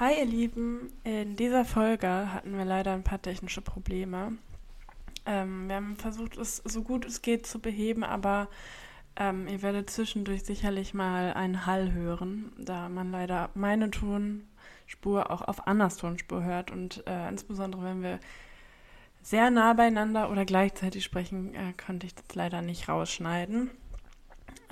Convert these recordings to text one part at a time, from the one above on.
Hi ihr Lieben, in dieser Folge hatten wir leider ein paar technische Probleme. Ähm, wir haben versucht, es so gut es geht zu beheben, aber ähm, ihr werdet zwischendurch sicherlich mal einen Hall hören, da man leider meine Tonspur auch auf Annas Tonspur hört und äh, insbesondere wenn wir sehr nah beieinander oder gleichzeitig sprechen, äh, konnte ich das leider nicht rausschneiden.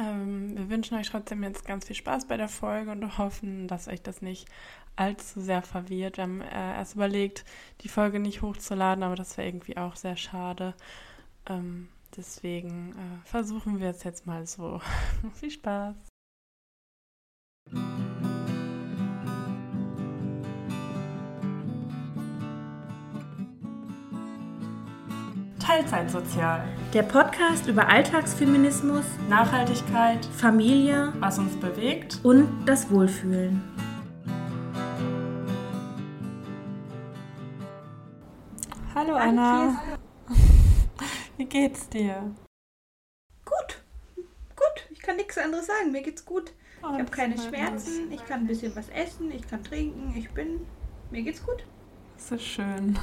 Ähm, wir wünschen euch trotzdem jetzt ganz viel Spaß bei der Folge und hoffen, dass euch das nicht allzu sehr verwirrt. Wir haben äh, erst überlegt, die Folge nicht hochzuladen, aber das wäre irgendwie auch sehr schade. Ähm, deswegen äh, versuchen wir es jetzt mal so. viel Spaß! Teilzeitsozial. Der Podcast über Alltagsfeminismus, Nachhaltigkeit, Familie, was uns bewegt und das Wohlfühlen. Hallo Anna. Wie geht's dir? Gut. Gut. Ich kann nichts anderes sagen. Mir geht's gut. Oh, ich habe das keine Schmerzen. Ich kann ein bisschen was essen. Ich kann trinken. Ich bin. Mir geht's gut. So schön.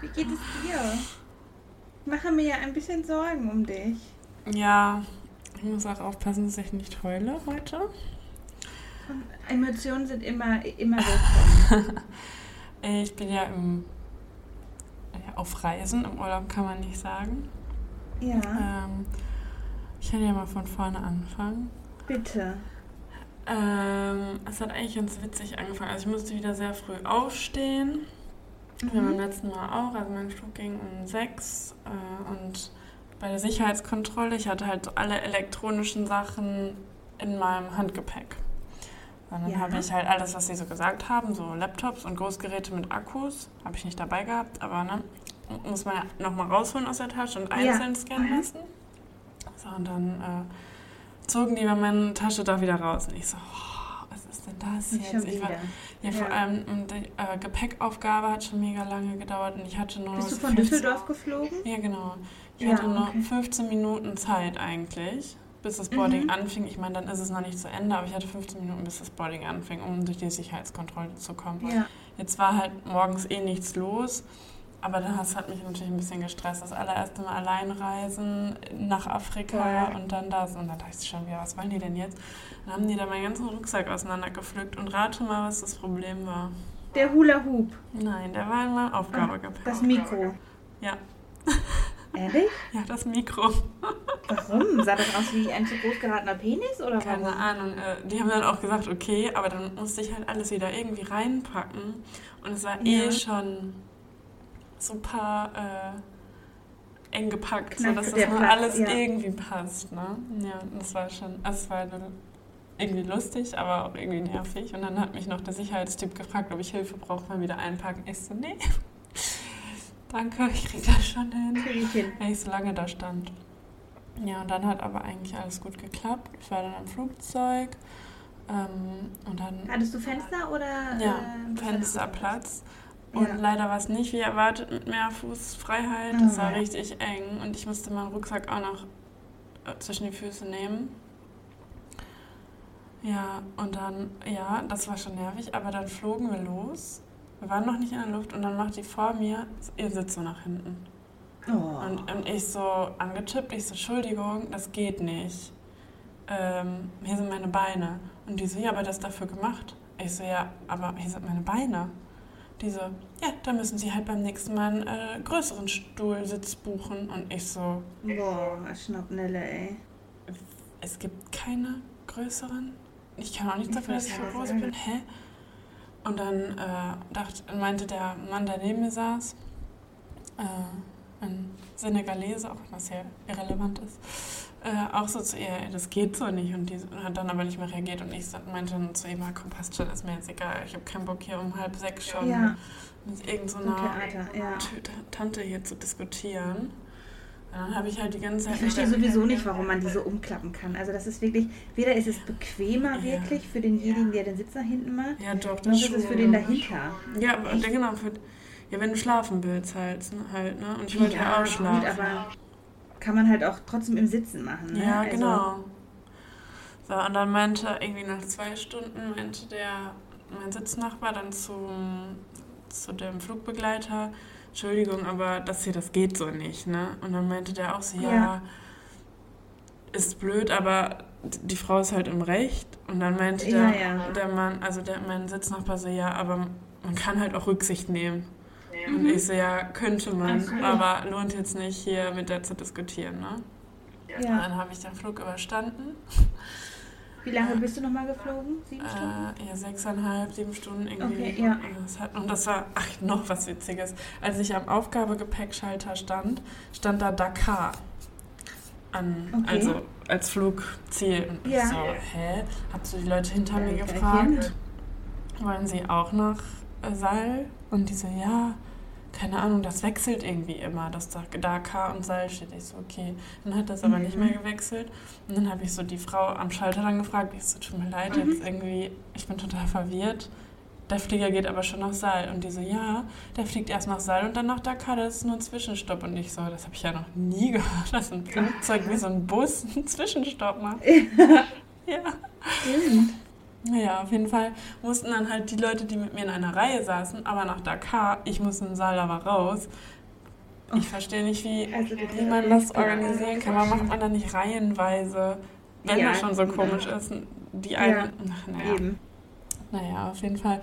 Wie geht es dir? Ich mache mir ja ein bisschen Sorgen um dich. Ja, ich muss auch aufpassen, dass ich nicht heule heute. Emotionen sind immer, immer willkommen. Ich bin ja, im, ja auf Reisen, im Urlaub kann man nicht sagen. Ja, Ähm, ich kann ja mal von vorne anfangen. bitte. Ähm, es hat eigentlich ganz witzig angefangen. Also ich musste wieder sehr früh aufstehen. Wie beim letzten Mal auch. Also mein Flug ging um sechs äh, und bei der Sicherheitskontrolle, ich hatte halt alle elektronischen Sachen in meinem Handgepäck. Und dann Ja. habe ich halt alles, was sie so gesagt haben, so Laptops und Großgeräte mit Akkus, habe ich nicht dabei gehabt, aber ne, muss man ja nochmal rausholen aus der Tasche und einzeln scannen Mhm. lassen. So, und dann äh, zogen die meine Tasche da wieder raus. Und ich so, oh, ist denn das Nicht jetzt? Ich war, wieder. ja, vor Ja. allem und die äh, Gepäckaufgabe hat schon mega lange gedauert und ich hatte nur Bist du von 15 Düsseldorf geflogen? Ja, genau. Ich Ja, hatte noch okay. 15 Minuten Zeit eigentlich, bis das Boarding Mhm. anfing. Ich meine, dann ist es noch nicht zu Ende, aber ich hatte 15 Minuten, bis das Boarding anfing, um durch die Sicherheitskontrolle zu kommen. Ja. Jetzt war halt morgens eh nichts los. Aber das hat mich natürlich ein bisschen gestresst. Das allererste Mal allein reisen nach Afrika Voll. und dann das. Und dann dachte ich schon wieder, was wollen die denn jetzt? Dann haben die da meinen ganzen Rucksack auseinandergepflückt und rate mal, was das Problem war. Der Hula Hoop. Nein, der war in meinem Aufgabegepäck. Ah, Das Mikro. Ja. Ehrlich? Ja, das Mikro. Warum? Sah das aus wie ein zu groß geratener Penis oder Keine warum? Ahnung. Äh, die haben dann auch gesagt, okay, aber dann musste ich halt alles wieder irgendwie reinpacken. Und es war eh Ja. schon super äh, eng gepackt, sodass das Platz, alles ja. irgendwie passt. Ne? Ja, das war schon, also es war dann irgendwie lustig, aber auch irgendwie nervig. Und dann hat mich noch der Sicherheitstyp gefragt, ob ich Hilfe brauche beim wieder einpacken. Ich so, nee. Danke, ich krieg das schon hin. Hin. weil ich so lange da stand. Ja, und dann hat aber eigentlich alles gut geklappt. Ich war dann am Flugzeug ähm, und dann Hattest du Fenster oder? ja, äh, Fensterplatz. Und Ja. leider war es nicht wie erwartet mit mehr Fußfreiheit. Es war richtig eng und ich musste meinen Rucksack auch noch äh, zwischen die Füße nehmen. Ja, und dann, ja, das war schon nervig, aber dann flogen wir los. Wir waren noch nicht in der Luft und dann macht die vor mir ihr Sitz so nach hinten. Oh. Und, und ich so angetippt, ich so, Entschuldigung, das geht nicht. Ähm, hier sind meine Beine. Und die so, ja, aber das ist dafür gemacht. Ich so, ja, aber hier sind meine Beine. Die so, ja, da müssen Sie halt beim nächsten Mal einen äh, größeren Stuhlsitz buchen. Und ich so, Boah, Schnappnelle, ey. es gibt keine größeren. Ich kann auch nicht Ich dafür, dass ich so groß bin. Hä? Und dann äh, dachte, meinte der Mann, der neben mir saß, äh, ein Senegalese, auch was ja irrelevant ist, äh, auch so zu ihr, "Ey, das geht so nicht. Und die hat dann aber nicht mehr reagiert. Und ich meinte dann zu ihm, "Ah, komm, passt schon, ist mir jetzt egal. Ich habe keinen Bock hier um halb sechs schon Ja, mit so irgendeiner ein Theater, ja. Tante hier zu diskutieren. Dann habe ich halt die ganze Zeit... Ich verstehe sowieso nicht, warum man die so umklappen kann. Also das ist wirklich, weder ist es bequemer Ja. wirklich für denjenigen, der den Sitz nach hinten macht, Ja, doch, noch das ist es für den dahinter. Ja, aber Echt? genau, für, ja, wenn du schlafen willst halt, ne, halt, ne? Und ich wollte ja, auch gut, schlafen. aber kann man halt auch trotzdem im Sitzen machen. Ne? ja, Also, genau. So, und dann meinte irgendwie nach zwei Stunden, meinte der mein Sitznachbar dann zum, zu dem Flugbegleiter, Entschuldigung, aber das hier, das geht so nicht, ne? Und dann meinte der auch so, ja, ja. ist blöd, aber die Frau ist halt im Recht. Und dann meinte der, ja, ja. der Mann, also der, mein Sitznachbar so, ja, aber man kann halt auch Rücksicht nehmen. Mhm. Und ich so, ja, könnte man, okay. aber lohnt jetzt nicht, hier mit der zu diskutieren, ne? Ja. Und dann habe ich den Flug überstanden. Wie lange bist du nochmal geflogen? Sieben Stunden? Äh, ja, sechseinhalb, sieben Stunden irgendwie. Okay, ja. Und das war, ach, noch was Witziges. Als ich am Aufgabegepäckschalter stand, stand da Dakar an, okay. also als Flugziel. Und ja. ich so, hä? Hab so die Leute hinter mir gefragt, wollen sie auch nach Saal? Und die so, ja, keine Ahnung, das wechselt irgendwie immer, dass da, da K und Seil steht. Ich so, okay. Dann hat das aber mhm. nicht mehr gewechselt. Und dann habe ich so die Frau am Schalter dann gefragt, ich so, tut mir leid, mhm. jetzt irgendwie, ich bin total verwirrt. Der Flieger geht aber schon nach Saal. Und die so, ja, der fliegt erst nach Saal und dann nach Dakar, das ist nur ein Zwischenstopp. Und ich so, das habe ich ja noch nie gehört, dass ein Flugzeug wie so ein Bus einen Zwischenstopp macht. ja. Stimmt. Naja, auf jeden Fall mussten dann halt die Leute, die mit mir in einer Reihe saßen, aber nach Dakar, ich muss in den Saal aber raus. Ich verstehe nicht, wie, also, wie man das organisieren kann. Warum macht man da nicht reihenweise, wenn ja, das schon so komisch ist? Die einen. Ja, ach, naja. Eben. naja, auf jeden Fall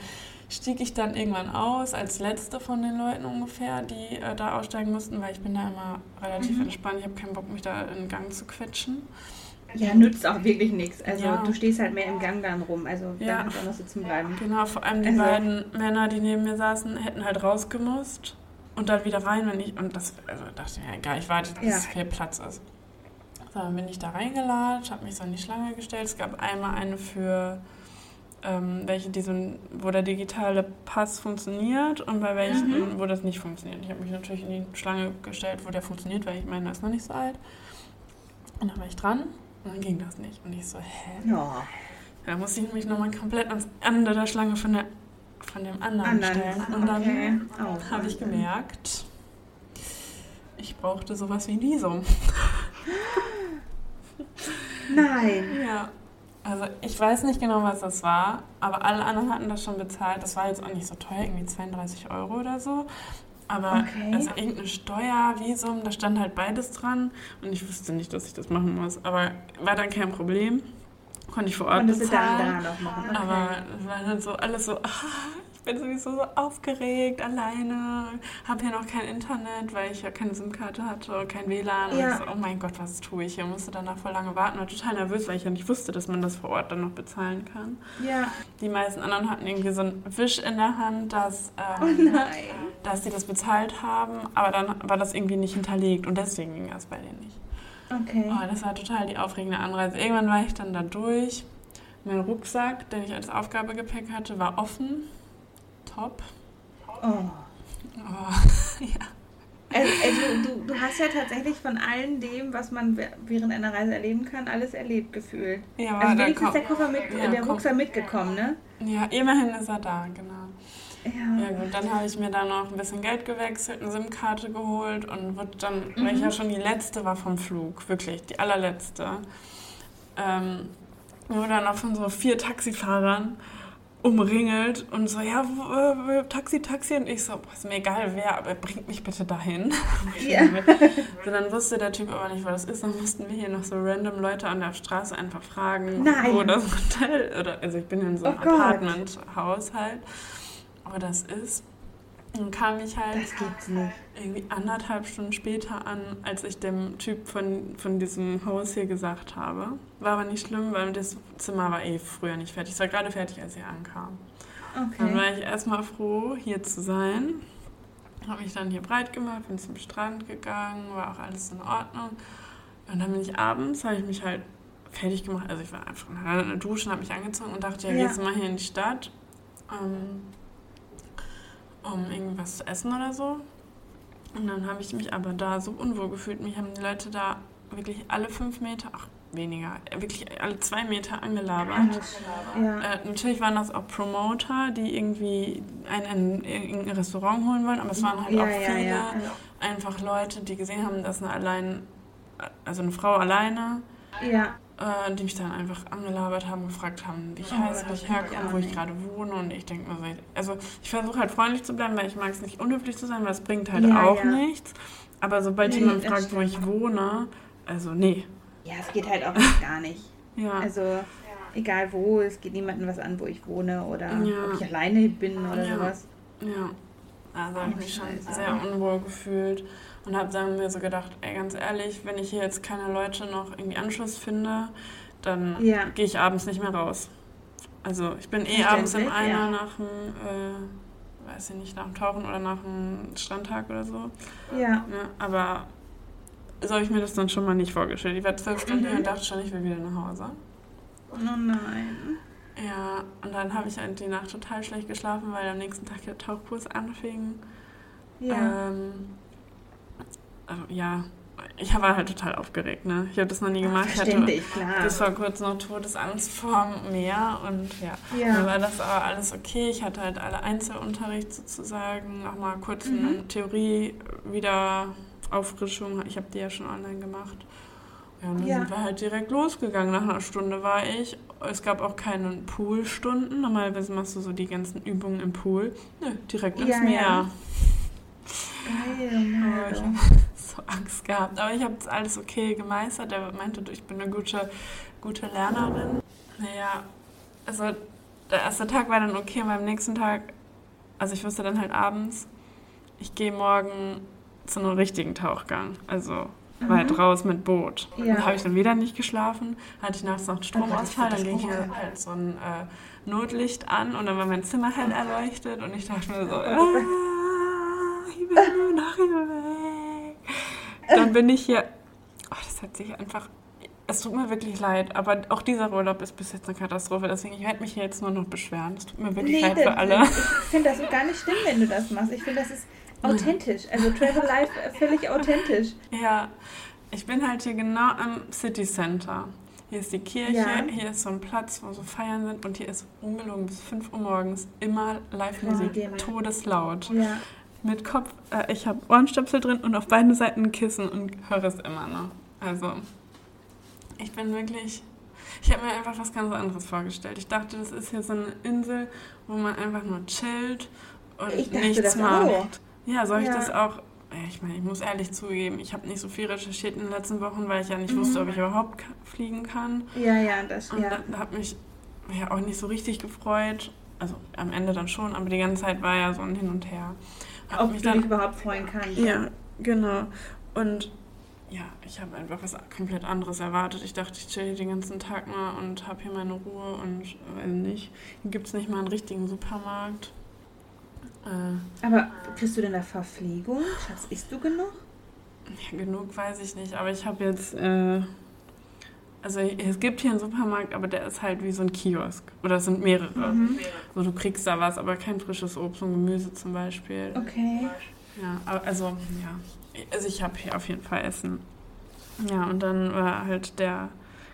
stieg ich dann irgendwann aus, als letzte von den Leuten ungefähr, die äh, da aussteigen mussten, weil ich bin da immer relativ mhm. entspannt. Ich habe keinen Bock, mich da in Gang zu quetschen. Ja, nützt auch wirklich nichts. Also ja. du stehst halt mehr im Gang dann rum. Also ja. da kannst du noch sitzen bleiben. Genau, vor allem die also, beiden Männer, die neben mir saßen, hätten halt rausgemusst und dann wieder rein, wenn ich. Und das, also dachte ich, ja, egal, ich warte, dass ja. es viel Platz ist. So, dann bin ich da reingelatscht, habe mich so in die Schlange gestellt. Es gab einmal eine für ähm, welche, die so, wo der digitale Pass funktioniert und bei welchen, mhm. wo das nicht funktioniert. Ich habe mich natürlich in die Schlange gestellt, wo der funktioniert, weil ich meine, er ist noch nicht so alt. Und dann war ich dran und dann ging das nicht. Und ich so, hä? Ja. Da musste ich mich nochmal komplett ans Ende der Schlange von, der, von dem anderen, anderen. stellen. Und dann okay. oh, habe ich gemerkt, ich brauchte sowas wie ein Visum. Nein. Ja. Also ich weiß nicht genau, was das war, aber alle anderen hatten das schon bezahlt. Das war jetzt auch nicht so teuer, irgendwie 32 Euro oder so. Aber okay. also irgendeine Steuer, Visum, da stand halt beides dran. Und ich wusste nicht, dass ich das machen muss. Aber war dann kein Problem. Konnte ich vor Ort Konntest bezahlen. Da machen. Okay. Aber es war dann so alles so, ah, bin sowieso so aufgeregt, alleine, habe hier noch kein Internet, weil ich ja keine SIM-Karte hatte, kein WLAN. Ja. So, oh mein Gott, was tue ich hier? Musste danach voll lange warten, war total nervös, weil ich ja nicht wusste, dass man das vor Ort dann noch bezahlen kann. Ja. Die meisten anderen hatten irgendwie so einen Wisch in der Hand, dass, ähm, oh dass sie das bezahlt haben, aber dann war das irgendwie nicht hinterlegt und deswegen ging das bei denen nicht. Okay. Oh, das war total die aufregende Anreise. Irgendwann war ich dann da durch. Mein Rucksack, den ich als Aufgabegepäck hatte, war offen top. Oh. oh ja. Also, du, du hast ja tatsächlich von allem dem, was man während einer Reise erleben kann, alles erlebt gefühlt. Ja, also wenigstens ist der Koffer mit, ja, der Rucksack mitgekommen, ne? Ja, immerhin ist er da, genau. Ja. ja gut, dann habe ich mir da noch ein bisschen Geld gewechselt, eine SIM-Karte geholt und wurde dann, mhm. weil ich ja schon die letzte war vom Flug, wirklich, die allerletzte, ähm, wurde dann auch von so vier Taxifahrern umringelt und so, ja, wo, Taxi, Taxi. Und ich so, boah, ist mir egal wer, aber bringt mich bitte dahin. Ja. so, dann wusste der Typ aber nicht, wo das ist. Dann mussten wir hier noch so random Leute an der Straße einfach fragen, Nein. wo das Hotel, oder, also ich bin in so einem oh Apartment-Haushalt, wo das ist. Dann kam ich halt irgendwie anderthalb Stunden später an, als ich dem Typ von, von diesem Haus hier gesagt habe. War aber nicht schlimm, weil das Zimmer war eh früher nicht fertig. Es war gerade fertig, als er ankam. Okay. Dann war ich erstmal froh, hier zu sein. Habe mich dann hier breit gemacht, bin zum Strand gegangen, war auch alles in Ordnung. Und dann bin ich abends, habe ich mich halt fertig gemacht. Also ich war einfach in der Dusche, habe mich angezogen und dachte, ja, ja. gehst mal hier in die Stadt. Ähm, um irgendwas zu essen oder so. Und dann habe ich mich aber da so unwohl gefühlt. Mich haben die Leute da wirklich alle fünf Meter, ach weniger, wirklich alle zwei Meter angelabert. Ja. Äh, natürlich waren das auch Promoter, die irgendwie einen in ein Restaurant holen wollen, aber es waren halt ja, auch viele ja, einfach Leute, die gesehen haben, dass eine allein, also eine Frau alleine äh, die mich dann einfach angelabert haben, gefragt haben, wie ich oh, heiße, wo ich herkomme, wo ich gerade wohne. Und ich denke mir so, also ich versuche halt freundlich zu bleiben, weil ich mag es nicht unhöflich zu sein, weil es bringt halt ja, auch ja. nichts. Aber sobald nee, jemand fragt, stimmt. wo ich wohne, also nee. Ja, es geht halt auch gar nicht. ja. Also egal wo, es geht niemandem was an, wo ich wohne oder ob ich alleine bin oder sowas. Ja. Also habe ich mich schon sehr unwohl gefühlt und habe dann mir so gedacht, ey, ganz ehrlich, wenn ich hier jetzt keine Leute noch irgendwie Anschluss finde, dann ja. gehe ich abends nicht mehr raus. Also ich bin eh abends im Einer ja. nach dem, äh, weiß ich nicht, nach dem Tauchen oder nach dem Strandtag oder so. Ja. ja aber so habe ich mir das dann schon mal nicht vorgestellt. Ich war zwölf Stunden hier und dachte schon, ich will wieder nach Hause. Oh nein. Ja, und dann habe ich halt die Nacht total schlecht geschlafen, weil am nächsten Tag der Tauchkurs anfing. Ja. Ähm, also, ja, ich war halt total aufgeregt, ne? Ich habe das noch nie gemacht. Ach, ich hatte klar. bis vor kurzem noch Todesangst vorm Meer und ja, ja. dann war das aber alles okay. Ich hatte halt alle Einzelunterricht sozusagen, auch mal kurz mhm. eine Theorie wieder Auffrischung. Ich habe die ja schon online gemacht. Ja, dann ja. sind wir halt direkt losgegangen. Nach einer Stunde war ich. Es gab auch keine Poolstunden. Normalerweise machst du so die ganzen Übungen im Pool. Nö, direkt ins ja, Meer. Ja. Geil, oh, ich habe so Angst gehabt. Aber ich habe es alles okay gemeistert. Er meinte, ich bin eine gute, gute Lernerin. Naja, also der erste Tag war dann okay. Und beim nächsten Tag, also ich wusste dann halt abends, ich gehe morgen zu einem richtigen Tauchgang. Also. Weit raus mit Boot. Ja. Dann habe ich dann wieder nicht geschlafen, hatte ich nachts noch Stromausfall, dann ging hier halt so ein äh, Notlicht an und dann war mein Zimmer hell erleuchtet und ich dachte mir so, ah, ich will nur nach hier weg. Dann bin ich hier, oh, das hat sich einfach es tut mir wirklich leid, aber auch dieser Urlaub ist bis jetzt eine Katastrophe. Deswegen, ich werde mich hier jetzt nur noch beschweren. Es tut mir wirklich nee, leid für alle. Ich finde das gar nicht schlimm, wenn du das machst. Ich finde, das ist authentisch. Also Travel Life äh, völlig authentisch. Ja, ich bin halt hier genau am City Center. Hier ist die Kirche, ja. hier ist so ein Platz, wo so Feiern sind und hier ist ungelogen bis 5 Uhr morgens immer Live-Musik, ja, todeslaut. Ja. Mit Kopf, äh, ich habe Ohrenstöpsel drin und auf beiden Seiten ein Kissen und höre es immer noch. Also, ich bin wirklich ich habe mir einfach was ganz anderes vorgestellt. Ich dachte, das ist hier so eine Insel, wo man einfach nur chillt und nichts macht. Auch. Ja, soll ich ja. das auch? Ich meine, ich muss ehrlich zugeben, ich habe nicht so viel recherchiert in den letzten Wochen, weil ich ja nicht mhm. wusste, ob ich überhaupt fliegen kann. Ja, ja, das Und ja. da, habe mich ja auch nicht so richtig gefreut. Also am Ende dann schon, aber die ganze Zeit war ja so ein Hin und Her. Hab ob mich du dann, dich überhaupt freuen kannst. Ja, genau. Und ja, ich habe einfach was komplett anderes erwartet. Ich dachte, ich chill den ganzen Tag mal und habe hier meine Ruhe und weiß nicht. Hier gibt es nicht mal einen richtigen Supermarkt. Äh, aber kriegst du denn da Verpflegung? Schatz, isst du genug? Ja, genug weiß ich nicht, aber ich habe jetzt. Äh, also es gibt hier einen Supermarkt, aber der ist halt wie so ein Kiosk. Oder es sind mehrere. Mhm. So, du kriegst da was, aber kein frisches Obst und Gemüse zum Beispiel. Okay. Ja, also, ja. Also ich habe hier auf jeden Fall Essen. Ja, und dann war halt der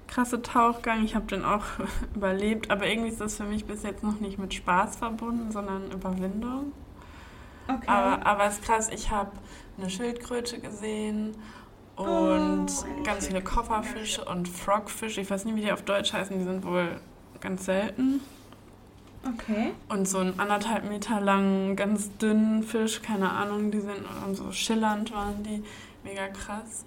krasse Tauchgang. Ich habe den auch überlebt, aber irgendwie ist das für mich bis jetzt noch nicht mit Spaß verbunden, sondern Überwindung. Okay. Aber, aber es ist krass, ich habe eine Schildkröte gesehen und oh, ganz viele Kofferfische und Frogfisch. Ich weiß nicht, wie die auf Deutsch heißen, die sind wohl ganz selten. Okay. Und so einen anderthalb Meter langen, ganz dünnen Fisch, keine Ahnung, die sind so schillernd waren die, mega krass.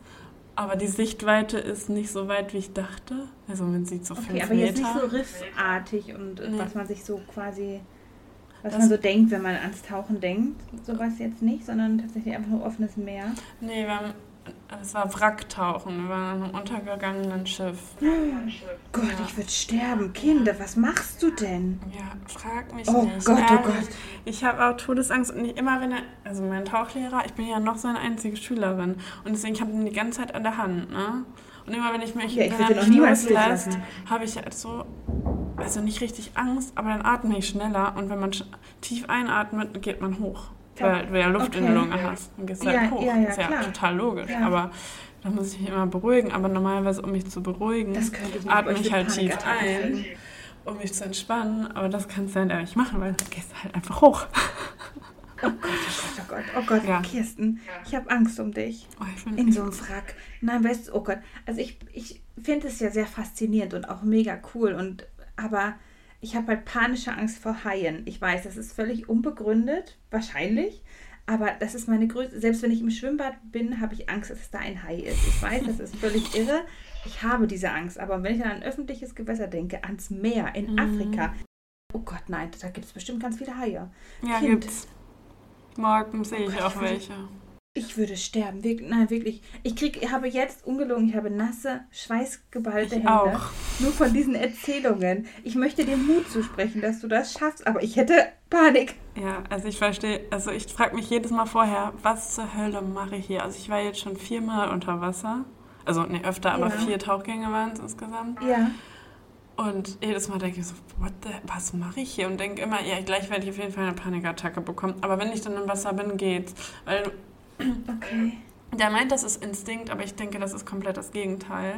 Aber die Sichtweite ist nicht so weit, wie ich dachte. Also man sieht so okay, fünf aber jetzt nicht so riffartig und nee. was man sich so quasi, was das man so denkt, wenn man ans Tauchen denkt. Sowas jetzt nicht, sondern tatsächlich einfach nur offenes Meer. Nee, wir haben es war Wracktauchen. An einem untergegangenen Schiff. Oh Gott, ja. ich würde sterben. Kinder, was machst du denn? Ja, frag mich oh nicht. Gott, oh Gott. Ich habe auch Todesangst und nicht immer, wenn er, also mein Tauchlehrer, ich bin ja noch seine einzige Schülerin und deswegen ich habe ihn die ganze Zeit an der Hand, ne? Und immer wenn ich mich ja, ich wenn er mich loslässt, habe ich halt so, also nicht richtig Angst, aber dann atme ich schneller und wenn man tief einatmet, geht man hoch weil du ja Luft okay. in der Lunge hast. Dann gehst du halt hoch. Ja, ja, ist ja klar. total logisch. Ja. Aber da muss ich mich immer beruhigen. Aber normalerweise, um mich zu beruhigen, ich atme ich halt tief ein, um mich zu entspannen. Aber das kannst du halt nicht machen, weil dann gehst du halt einfach hoch. Oh Gott, oh Gott, oh Gott, oh Gott, ja. Kirsten, ich habe Angst um dich. Oh, in so einem Frack. Nein, weißt du, oh Gott. Also ich, ich finde es ja sehr faszinierend und auch mega cool. Und aber ich habe halt panische Angst vor Haien. Ich weiß, das ist völlig unbegründet, wahrscheinlich. Aber das ist meine größte. Selbst wenn ich im Schwimmbad bin, habe ich Angst, dass es da ein Hai ist. Ich weiß, das ist völlig irre. Ich habe diese Angst. Aber wenn ich an ein öffentliches Gewässer denke, ans Meer in mhm. Afrika, oh Gott, nein, da gibt es bestimmt ganz viele Haie. Ja, kind. gibt's. Morgen sehe ich oh auch welche. Ich würde sterben. Wir, nein, wirklich. Ich krieg, habe jetzt ungelogen, ich habe nasse, schweißgeballte ich Hände. Auch. Nur von diesen Erzählungen. Ich möchte dir Mut zusprechen, dass du das schaffst, aber ich hätte Panik. Ja, also ich verstehe, also ich frage mich jedes Mal vorher, was zur Hölle mache ich hier? Also ich war jetzt schon viermal unter Wasser. Also ne, öfter, aber ja. vier Tauchgänge waren es insgesamt. Ja. Und jedes Mal denke ich so, the, was mache ich hier? Und denke immer, ja, gleich werde ich auf jeden Fall eine Panikattacke bekommen. Aber wenn ich dann im Wasser bin, geht's. Weil Okay. Der meint, das ist Instinkt, aber ich denke, das ist komplett das Gegenteil,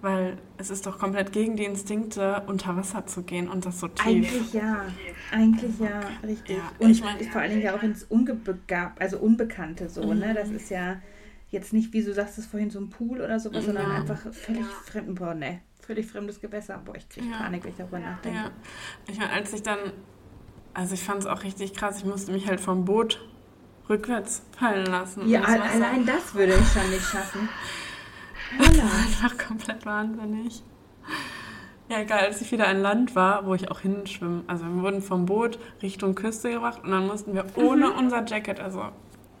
weil es ist doch komplett gegen die Instinkte, unter Wasser zu gehen und das so tief. Eigentlich ja, eigentlich ja, richtig. Ja, und ich mein, vor allen Dingen ja auch ins Ungebegab, also Unbekannte so, mhm. ne? Das ist ja jetzt nicht, wie du sagst, das vorhin so ein Pool oder sowas, sondern ja. einfach völlig fremd, boah, ne, völlig fremdes Gewässer. Boah, ich kriege ja. Panik, wenn ich darüber nachdenke. Ja. Ich meine, als ich dann, also ich fand es auch richtig krass, ich musste mich halt vom Boot rückwärts fallen lassen. Ja, allein das würde ich schon nicht schaffen. Das war einfach komplett wahnsinnig. Ja, egal, als ich wieder an Land war, wo ich auch hinschwimmen, also wir wurden vom Boot Richtung Küste gebracht und dann mussten wir ohne mhm. unser Jacket, also,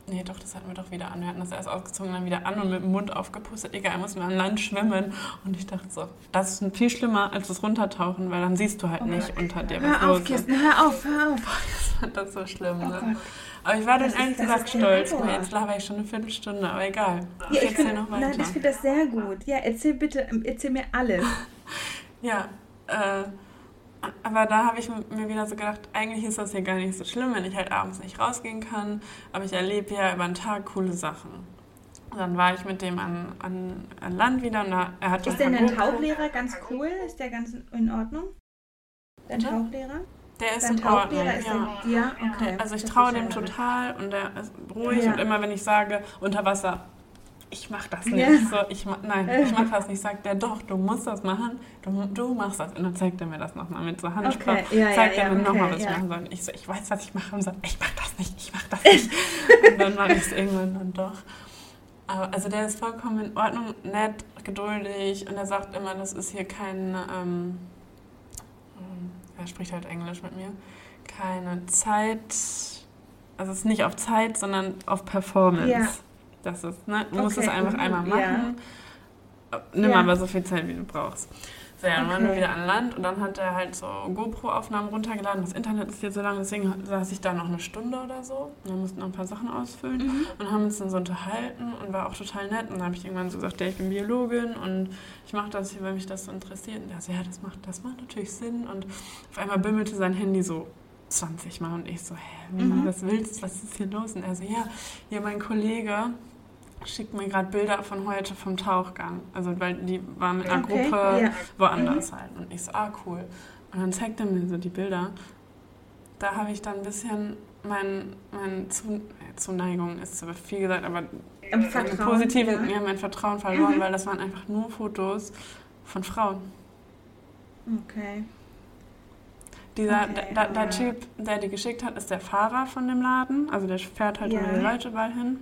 nee, doch, das hatten wir doch wieder an. Wir hatten das erst ausgezogen, dann wieder an und mit dem Mund aufgepustet. Egal, mussten wir an Land schwimmen. Und ich dachte so, das ist viel schlimmer als das Runtertauchen, weil dann siehst du halt oh nicht unter dir, hör auf, Kirsten, hör auf, hör auf. Boah, das fand das so schlimm, oh ne? Aber ich war dann ehrlich gesagt stolz. Nee, jetzt laber ich schon eine Viertelstunde, aber egal. Ja, ich find, noch weiter. Nein, ich finde das sehr gut. Ja, erzähl bitte, erzähl mir alles. ja, äh, aber da habe ich mir wieder so gedacht, eigentlich ist das hier gar nicht so schlimm, wenn ich halt abends nicht rausgehen kann. Aber ich erlebe ja über den Tag coole Sachen. Und dann war ich mit dem an, an, an Land wieder und da, er hat Ist denn ein Tauchlehrer ganz cool? Ist der ganz in Ordnung? Der Tauchlehrer? Der ist Dein in Ordnung. Ist ja. Ja, okay. Also ich traue dem total und der ist ruhig ja. und immer wenn ich sage unter Wasser, ich mach das nicht. Ja. So, ich nein, ich mach das nicht. Sagt der doch, du musst das machen. Du, du machst das. Und dann zeigt er mir das nochmal mit so Handsprache. Okay. Ja, zeigt ja, er mir okay, nochmal, was ich machen soll. Ich so, ich weiß, was ich mache. Und so, ich mach das nicht, ich mach das nicht. und dann mache ich es irgendwann dann doch. Aber also der ist vollkommen in Ordnung, nett, geduldig und er sagt immer, das ist hier kein ähm, er spricht halt Englisch mit mir, keine Zeit, also es ist nicht auf Zeit, sondern auf Performance. Ja. Das ist, ne? Du okay. musst es einfach mhm. einmal machen. Ja. Nimm ja. aber so viel Zeit, wie du brauchst. So, ja, dann okay. waren wir wieder an Land und dann hat er halt so GoPro-Aufnahmen runtergeladen. Das Internet ist hier so lang, deswegen saß ich da noch eine Stunde oder so. Und dann mussten noch ein paar Sachen ausfüllen mhm. und haben uns dann so unterhalten und war auch total nett. Und dann habe ich irgendwann so gesagt, ja, ich bin Biologin und ich mache das hier, weil mich das so interessiert. Und er so, ja, das macht, das macht natürlich Sinn. Und auf einmal bimmelte sein Handy so 20 Mal und ich so, hä, mhm. was willst du, was ist hier los? Und er so, ja, hier mein Kollege, schickt mir gerade Bilder von heute vom Tauchgang. Also, weil die war mit einer okay, Gruppe ja. woanders mhm. halt. Und ich so, ah, cool. Und dann zeigt er mir so die Bilder. Da habe ich dann ein bisschen mein, mein Zun Zuneigung, ist zu viel gesagt, aber Im positiven, ja. ja. mein Vertrauen verloren, mhm. weil das waren einfach nur Fotos von Frauen. Okay. Dieser okay, der, der Typ, der die geschickt hat, ist der Fahrer von dem Laden. Also der fährt halt ja. die Leute überall hin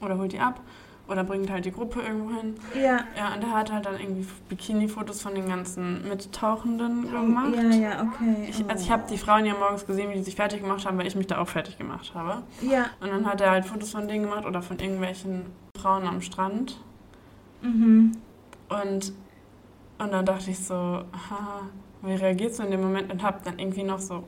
oder holt die ab oder bringt halt die Gruppe irgendwo hin. Ja. Ja, und er hat halt dann irgendwie Bikini-Fotos von den ganzen Mittauchenden gemacht. Ja, ja, okay. Ich, also ich habe die Frauen ja morgens gesehen, wie die sich fertig gemacht haben, weil ich mich da auch fertig gemacht habe. Ja. Und dann hat er halt Fotos von denen gemacht oder von irgendwelchen Frauen am Strand. Mhm. Und, und dann dachte ich so, aha, wie reagierst du in dem Moment? Und hab dann irgendwie noch so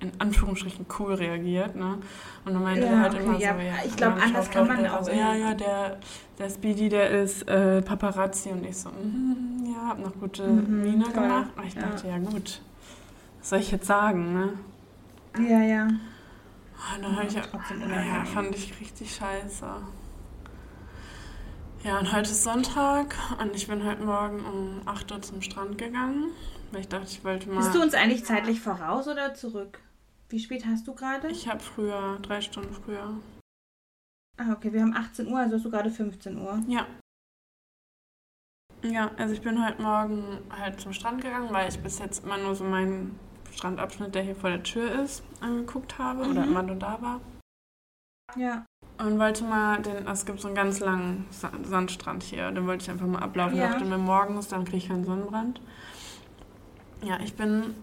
in Anführungsstrichen cool reagiert. Ne? Und dann meinte ja, er halt okay, immer ja. so, ja, ich glaube, anders kann man auch. So, ja, ja, der, der Speedy, der ist äh, Paparazzi und ich so, mm, ja, hab noch gute mhm, Miene toll. gemacht. Und ich dachte, ja. ja gut, was soll ich jetzt sagen, ne? Ja, ja. Und dann habe ich, ja, fand ich richtig scheiße. Ja, und heute ist Sonntag und ich bin heute Morgen um 8 Uhr zum Strand gegangen, weil ich dachte, ich wollte mal... Bist du uns eigentlich zeitlich voraus oder zurück? Wie spät hast du gerade? Ich habe früher, drei Stunden früher. Ah, okay, wir haben 18 Uhr, also hast du gerade 15 Uhr. Ja. Ja, also ich bin heute Morgen halt zum Strand gegangen, weil ich bis jetzt immer nur so meinen Strandabschnitt, der hier vor der Tür ist, angeguckt habe mhm. oder immer nur da war. Ja. Und wollte mal, den, es gibt so einen ganz langen Sandstrand hier, den wollte ich einfach mal ablaufen. Ja. Dachte mir morgens, dann kriege ich keinen Sonnenbrand. Ja, ich bin,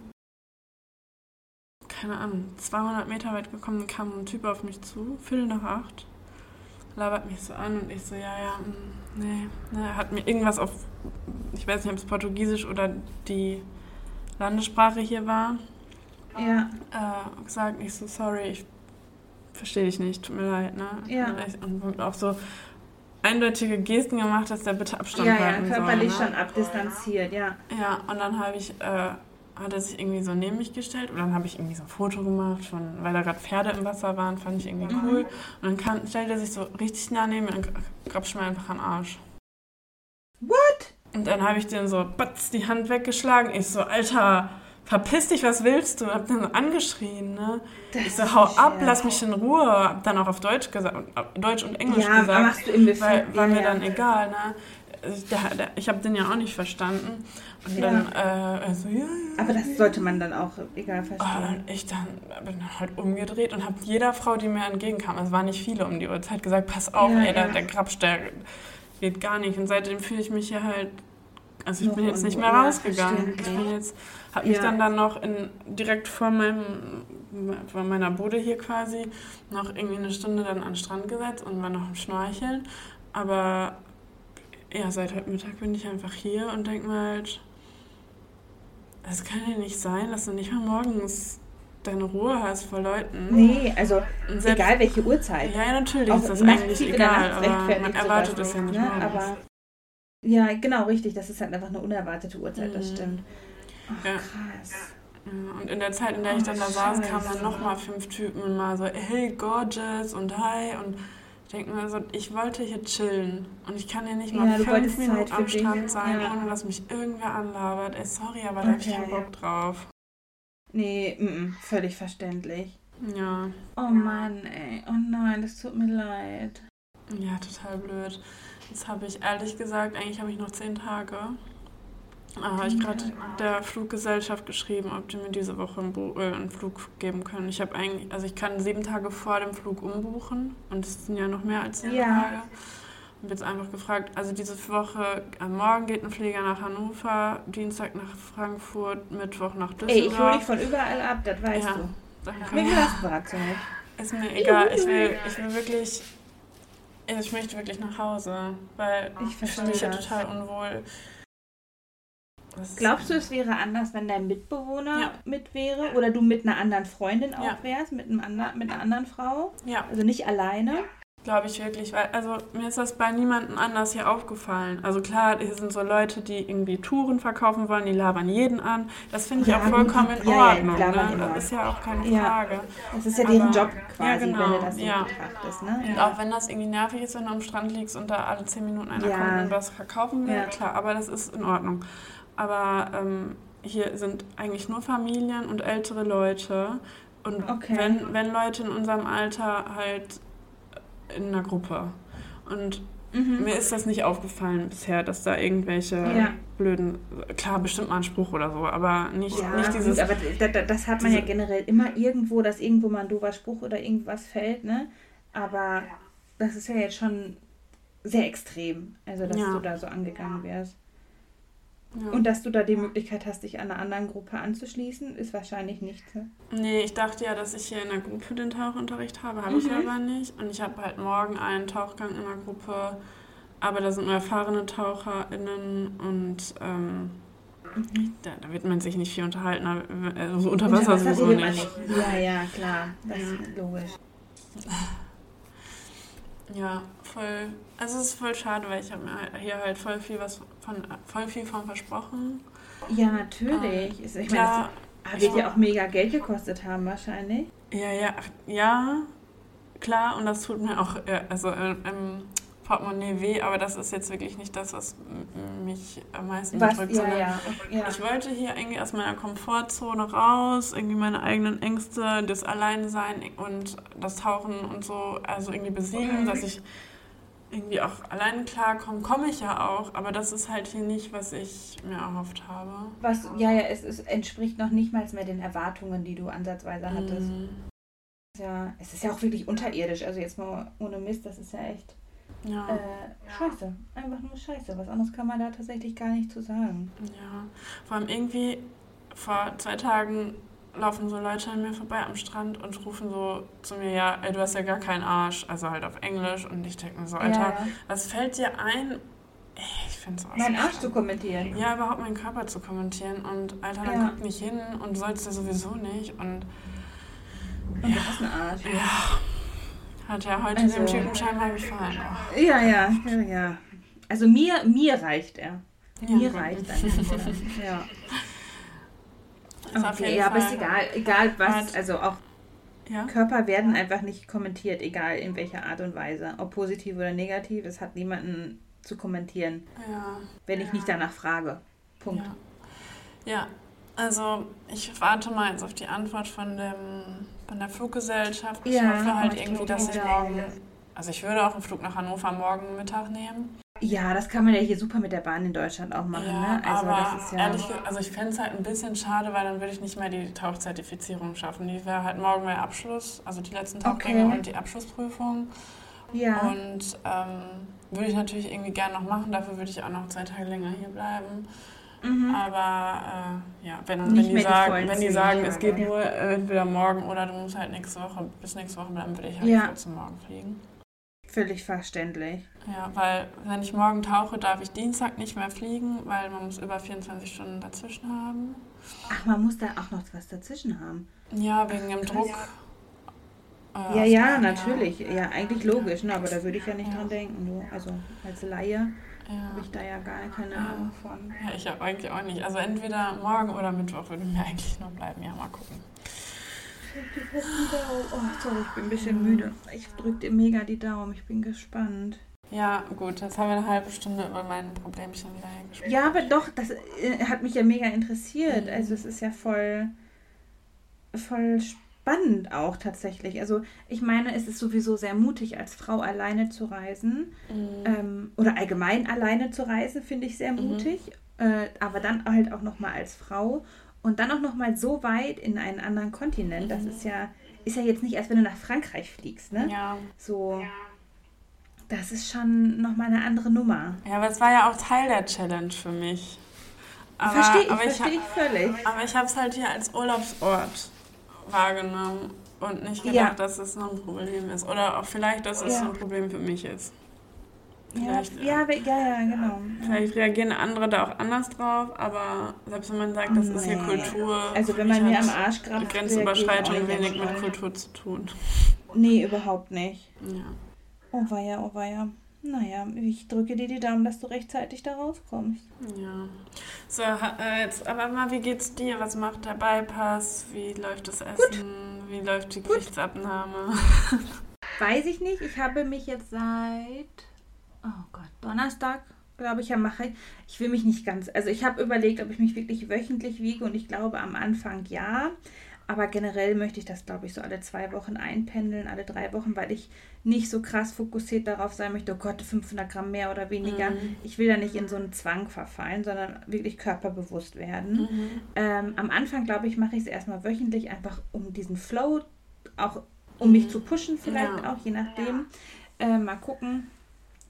keine Ahnung, 200 Meter weit gekommen, kam ein Typ auf mich zu, Viertel nach acht, labert mich so an und ich so, ja, ja, mm, nee, nee, hat mir irgendwas auf, ich weiß nicht, ob es Portugiesisch oder die Landessprache hier war, ja. äh, gesagt, ich so, sorry, ich verstehe dich nicht, tut mir leid, ne? Ja. Und, auch so eindeutige Gesten gemacht, dass der bitte Abstand ja, halten Ja, körperlich soll, ne? schon abdistanziert, ja. Ja, und dann habe ich, äh, hat er sich irgendwie so neben mich gestellt und dann habe ich irgendwie so ein Foto gemacht, von, weil da gerade Pferde im Wasser waren, fand ich irgendwie mhm. cool. Und dann kann, stellt er sich so richtig nah neben mir und grapscht mir einfach an den Arsch. What? Und dann habe ich den so, batz, die Hand weggeschlagen. Ich so, Alter, verpiss dich, was willst du? Hab dann so angeschrien, ne? Das ich so, hau ab, ja. lass mich in Ruhe. Hab dann auch auf Deutsch gesagt, Deutsch und Englisch ja, gesagt. Machst du im weil, war ja, mir dann egal, ne? Der, der, ich habe den ja auch nicht verstanden. Und ja. dann, äh, also, ja, ja. Aber das sollte man dann auch egal verstehen. Und ich dann bin dann halt umgedreht und habe jeder Frau, die mir entgegenkam, es waren nicht viele um die Uhrzeit, gesagt, pass auf, ey, der, der Grabsch, der geht gar nicht. Und seitdem fühle ich mich hier halt also ich bin jetzt nicht mehr rausgegangen. Ich bin jetzt, habe mich dann dann noch in, direkt vor meinem vor meiner Bude hier quasi noch irgendwie eine Stunde dann an den Strand gesetzt und war noch im Schnorcheln. Aber ja, seit heute Mittag bin ich einfach hier und denke mir halt, es kann ja nicht sein, dass du nicht mal morgens deine Ruhe hast vor Leuten. Nee, also selbst, egal welche Uhrzeit. Ja, natürlich ist das eigentlich egal, aber man erwartet es ja nicht ne? Aber ja, genau, richtig. Das ist halt einfach eine unerwartete Uhrzeit, das mhm. stimmt. Ach, ja. krass. Und in der Zeit, in der ich dann da saß, kamen dann nochmal fünf Typen und mal so, hey, gorgeous und hi. Und denke mir so, ich wollte hier chillen. Und ich kann hier nicht mal ja, fünf Minuten am Strand sein, ja. ohne dass mich irgendwer anlabert. Ey, sorry, aber da okay. habe ich keinen Bock drauf. Nee, m -m, völlig verständlich. Ja. Oh Mann, ey. Oh nein, das tut mir leid. Ja, total blöd. Jetzt habe ich ehrlich gesagt, eigentlich habe ich noch zehn Tage. Aber habe ich gerade der Fluggesellschaft geschrieben, ob die mir diese Woche einen, äh, einen Flug geben können. Ich habe eigentlich, also ich kann sieben Tage vor dem Flug umbuchen und es sind ja noch mehr als sieben ja. Tage. Ich habe jetzt einfach gefragt, also diese Woche, am Morgen geht ein Flieger nach Hannover, Dienstag nach Frankfurt, Mittwoch nach Düsseldorf. Ey, ich hole dich von überall ab, das weißt ja, du. Danke. Mir Ist mir egal, ich will, ich will wirklich ich möchte wirklich nach Hause, weil ich, ich fühle mich ja total unwohl. Das Glaubst du, es wäre anders, wenn dein Mitbewohner ja. mit wäre oder du mit einer anderen Freundin auch ja. wärst, mit, einem andre, mit einer anderen Frau? Ja. Also nicht alleine? Glaube ich wirklich, weil, also mir ist das bei niemandem anders hier aufgefallen. Also klar, hier sind so Leute, die irgendwie Touren verkaufen wollen, die labern jeden an. Das finde ich ja, auch vollkommen in Ordnung. Ja, ne? Das ist ja auch keine Frage. Das ist ja deren Aber, Job quasi, genau, wenn du das so ja. betrachtest. Ne? Und auch wenn das irgendwie nervig ist, wenn du am Strand liegst und da alle zehn Minuten einer kommt und was verkaufen will, klar, aber das ist in Ordnung. Aber ähm, hier sind eigentlich nur Familien und ältere Leute. Und okay. wenn, wenn Leute in unserem Alter halt in einer Gruppe. Und mhm. mir ist das nicht aufgefallen bisher, dass da irgendwelche ja. blöden, klar, bestimmt mal ein Spruch oder so, aber nicht, ja, nicht dieses. Gut, aber das, das hat man ja generell immer irgendwo, dass irgendwo mal ein doofer Spruch oder irgendwas fällt, ne? Aber das ist ja jetzt schon sehr extrem, also dass ja. du da so angegangen wärst. Ja. Und dass du da die Möglichkeit hast, dich einer anderen Gruppe anzuschließen, ist wahrscheinlich nicht. so. Nee, ich dachte ja, dass ich hier in der Gruppe den Tauchunterricht habe, habe mhm. ich aber nicht. Und ich habe halt morgen einen Tauchgang in der Gruppe, aber da sind nur erfahrene TaucherInnen und ähm, mhm. da, da, wird man sich nicht viel unterhalten, also unter Wasser sowieso nicht. Ja, ja, klar, das ja. ist logisch. Ja, voll. Also es ist voll schade, weil ich habe mir hier halt voll viel was von voll viel von versprochen. Ja, natürlich. Ähm, ich meine, das wird ja auch mega Geld gekostet haben wahrscheinlich. Ja, ja, ja, klar. Und das tut mir auch, also im Portemonnaie weh, aber das ist jetzt wirklich nicht das, was mich am meisten was, bedrückt. Ja, ja, ja. Ich wollte hier irgendwie aus meiner Komfortzone raus, irgendwie meine eigenen Ängste, das Alleinsein und das Tauchen und so, also irgendwie besiegen, dass ich irgendwie auch allein klarkommen, komme ich ja auch, aber das ist halt hier nicht, was ich mir erhofft habe. Was, ja, ja, es, es entspricht noch nicht mal mehr den Erwartungen, die du ansatzweise hattest. Mm. Ja, es ist ja auch wirklich unterirdisch, also jetzt mal ohne Mist, das ist ja echt ja. Äh, scheiße. Einfach nur scheiße. Was anderes kann man da tatsächlich gar nicht zu sagen. Ja, vor allem irgendwie vor zwei Tagen laufen so Leute an mir vorbei am Strand und rufen so zu mir, ja, ey, du hast ja gar keinen Arsch, also halt auf Englisch. Und ich denke mir so, Alter, ja. was fällt dir ein? Ey, ich finde es Meinen Arsch zu kommentieren. Ja, überhaupt meinen Körper zu kommentieren. Und Alter, dann ja. guck nicht hin und sollst du sowieso nicht. Und, und ja, du hast einen Arsch. Ja. Hat ja heute also, dem Typen scheinbar gefallen. Oh. Ja, ja, ja, ja. Also mir, mir reicht er. Mir reicht er. ja. Okay, ja, aber ist egal, egal was, also auch ja? Körper werden einfach nicht kommentiert, egal in welcher Art und Weise. Ob positiv oder negativ, es hat niemanden zu kommentieren, ja. wenn ich nicht danach frage. Punkt. Ja. ja. also ich warte mal jetzt auf die Antwort von, dem, von der Fluggesellschaft. Ich hoffe halt irgendwie, dass ich morgen, also ich würde auch einen Flug nach Hannover morgen Mittag nehmen. Ja, das kann man ja hier super mit der Bahn in Deutschland auch machen. Ja, ne? also, aber das ist ja ehrlich also ich fände es halt ein bisschen schade, weil dann würde ich nicht mehr die Tauchzertifizierung schaffen. Die wäre halt morgen mein Abschluss, also die letzten Tauchgänge okay. und die Abschlussprüfung. Ja. Und ähm, würde ich natürlich irgendwie gerne noch machen, dafür würde ich auch noch zwei Tage länger hier bleiben. Mhm. Aber äh, ja, wenn, wenn, die sagen, wenn die sagen, es geht nur entweder morgen oder du musst halt nächste Woche, bis nächste Woche bleiben, würde ich halt ja. trotzdem morgen fliegen. Völlig verständlich. Ja, weil wenn ich morgen tauche, darf ich Dienstag nicht mehr fliegen, weil man muss über 24 Stunden dazwischen haben. Ach, man muss da auch noch was dazwischen haben. Ja, wegen dem Druck. Äh, ja, ja, natürlich. Ja. ja, eigentlich logisch, ne? aber da würde ich ja nicht ja. dran denken. Du. Also als Laie ja. habe ich da ja gar keine Ahnung von. Ja, ich habe eigentlich auch nicht. Also entweder morgen oder Mittwoch würde mir eigentlich nur bleiben. Ja, mal gucken. Oh, sorry, ich bin ein bisschen müde. Ich drücke dir mega die Daumen. Ich bin gespannt. Ja, gut, jetzt haben wir eine halbe Stunde über mein Problemchen wieder hergespielt. Ja, aber doch, das äh, hat mich ja mega interessiert. Mhm. Also es ist ja voll, voll spannend auch tatsächlich. Also ich meine, es ist sowieso sehr mutig, als Frau alleine zu reisen. Mhm. Ähm, oder allgemein alleine zu reisen, finde ich sehr mhm. mutig. Mhm. Äh, aber dann halt auch nochmal als Frau. Und dann auch nochmal so weit in einen anderen Kontinent, mhm. das ist ja, ist ja jetzt nicht, als wenn du nach Frankreich fliegst, ne? Ja. So. Ja. Das ist schon nochmal eine andere Nummer. Ja, aber es war ja auch Teil der Challenge für mich. verstehe ich, versteh ich völlig. Aber ich habe es halt hier als Urlaubsort wahrgenommen und nicht gedacht, ja. dass es noch ein Problem ist. Oder auch vielleicht, dass es ja. ein Problem für mich ist. Vielleicht, ja, ja, ja, ja, genau. Vielleicht reagieren andere da auch anders drauf, aber selbst wenn man sagt, das ist hier Kultur. Also wenn man mir am Arsch gerade. Grenzüberschreitung wenig mit Kultur zu tun. Nee, überhaupt nicht. Ja. Oh weia, oh weia. Naja, ich drücke dir die Daumen, dass du rechtzeitig da rauskommst. Ja. So, äh, jetzt aber mal, wie geht's dir? Was macht der Bypass? Wie läuft das Essen? Gut. Wie läuft die Gewichtsabnahme? Weiß ich nicht. Ich habe mich jetzt seit oh Gott, Donnerstag, glaube ich, ja mache. Ich will mich nicht ganz, also ich habe überlegt, ob ich mich wirklich wöchentlich wiege und ich glaube am Anfang ja. Aber generell möchte ich das, glaube ich, so alle zwei Wochen einpendeln, alle drei Wochen, weil ich nicht so krass fokussiert darauf sein möchte, oh Gott, 500 Gramm mehr oder weniger. Mhm. Ich will da nicht in so einen Zwang verfallen, sondern wirklich körperbewusst werden. Mhm. Ähm, am Anfang, glaube ich, mache ich es erstmal wöchentlich, einfach um diesen Flow, auch um mhm. mich zu pushen vielleicht ja. auch, je nachdem. Ja. Äh, mal gucken.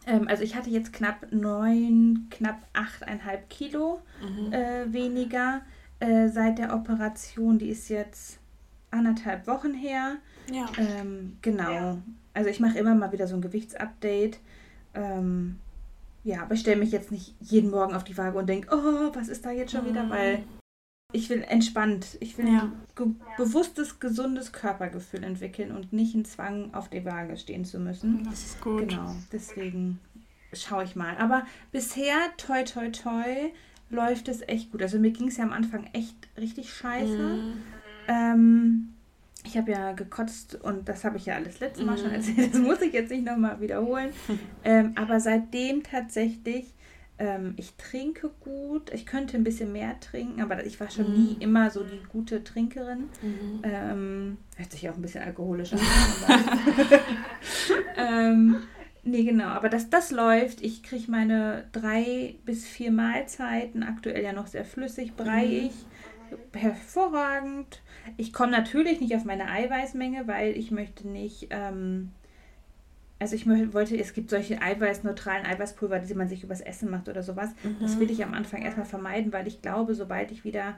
Ähm, also ich hatte jetzt knapp neun, knapp achteinhalb Kilo mhm. äh, weniger äh, seit der Operation. Die ist jetzt anderthalb Wochen her. Ja. Ähm, genau. Ja. Also ich mache immer mal wieder so ein Gewichtsupdate. Ähm, ja, aber ich stelle mich jetzt nicht jeden Morgen auf die Waage und denke, oh, was ist da jetzt schon mhm. wieder? Weil ich will entspannt, ich will ja. ein ge bewusstes, gesundes Körpergefühl entwickeln und nicht einen Zwang, auf der Waage stehen zu müssen. Das ist gut. Genau, deswegen schaue ich mal. Aber bisher, toi, toi, toi, läuft es echt gut. Also mir ging es ja am Anfang echt richtig scheiße. Mhm. Ähm, ich habe ja gekotzt und das habe ich ja alles letztes Mal mhm. schon erzählt. Das muss ich jetzt nicht nochmal wiederholen. ähm, aber seitdem tatsächlich ähm, ich trinke gut. Ich könnte ein bisschen mehr trinken, aber ich war schon mhm. nie immer so die gute Trinkerin. Mhm. Ähm, hört sich auch ein bisschen alkoholisch an. ähm, Nee, genau, aber das, das läuft. Ich kriege meine drei bis vier Mahlzeiten, aktuell ja noch sehr flüssig, breiig, mhm. hervorragend. Ich komme natürlich nicht auf meine Eiweißmenge, weil ich möchte nicht, ähm, also ich wollte, es gibt solche eiweißneutralen Eiweißpulver, die man sich übers Essen macht oder sowas. Mhm. Das will ich am Anfang erstmal vermeiden, weil ich glaube, sobald ich wieder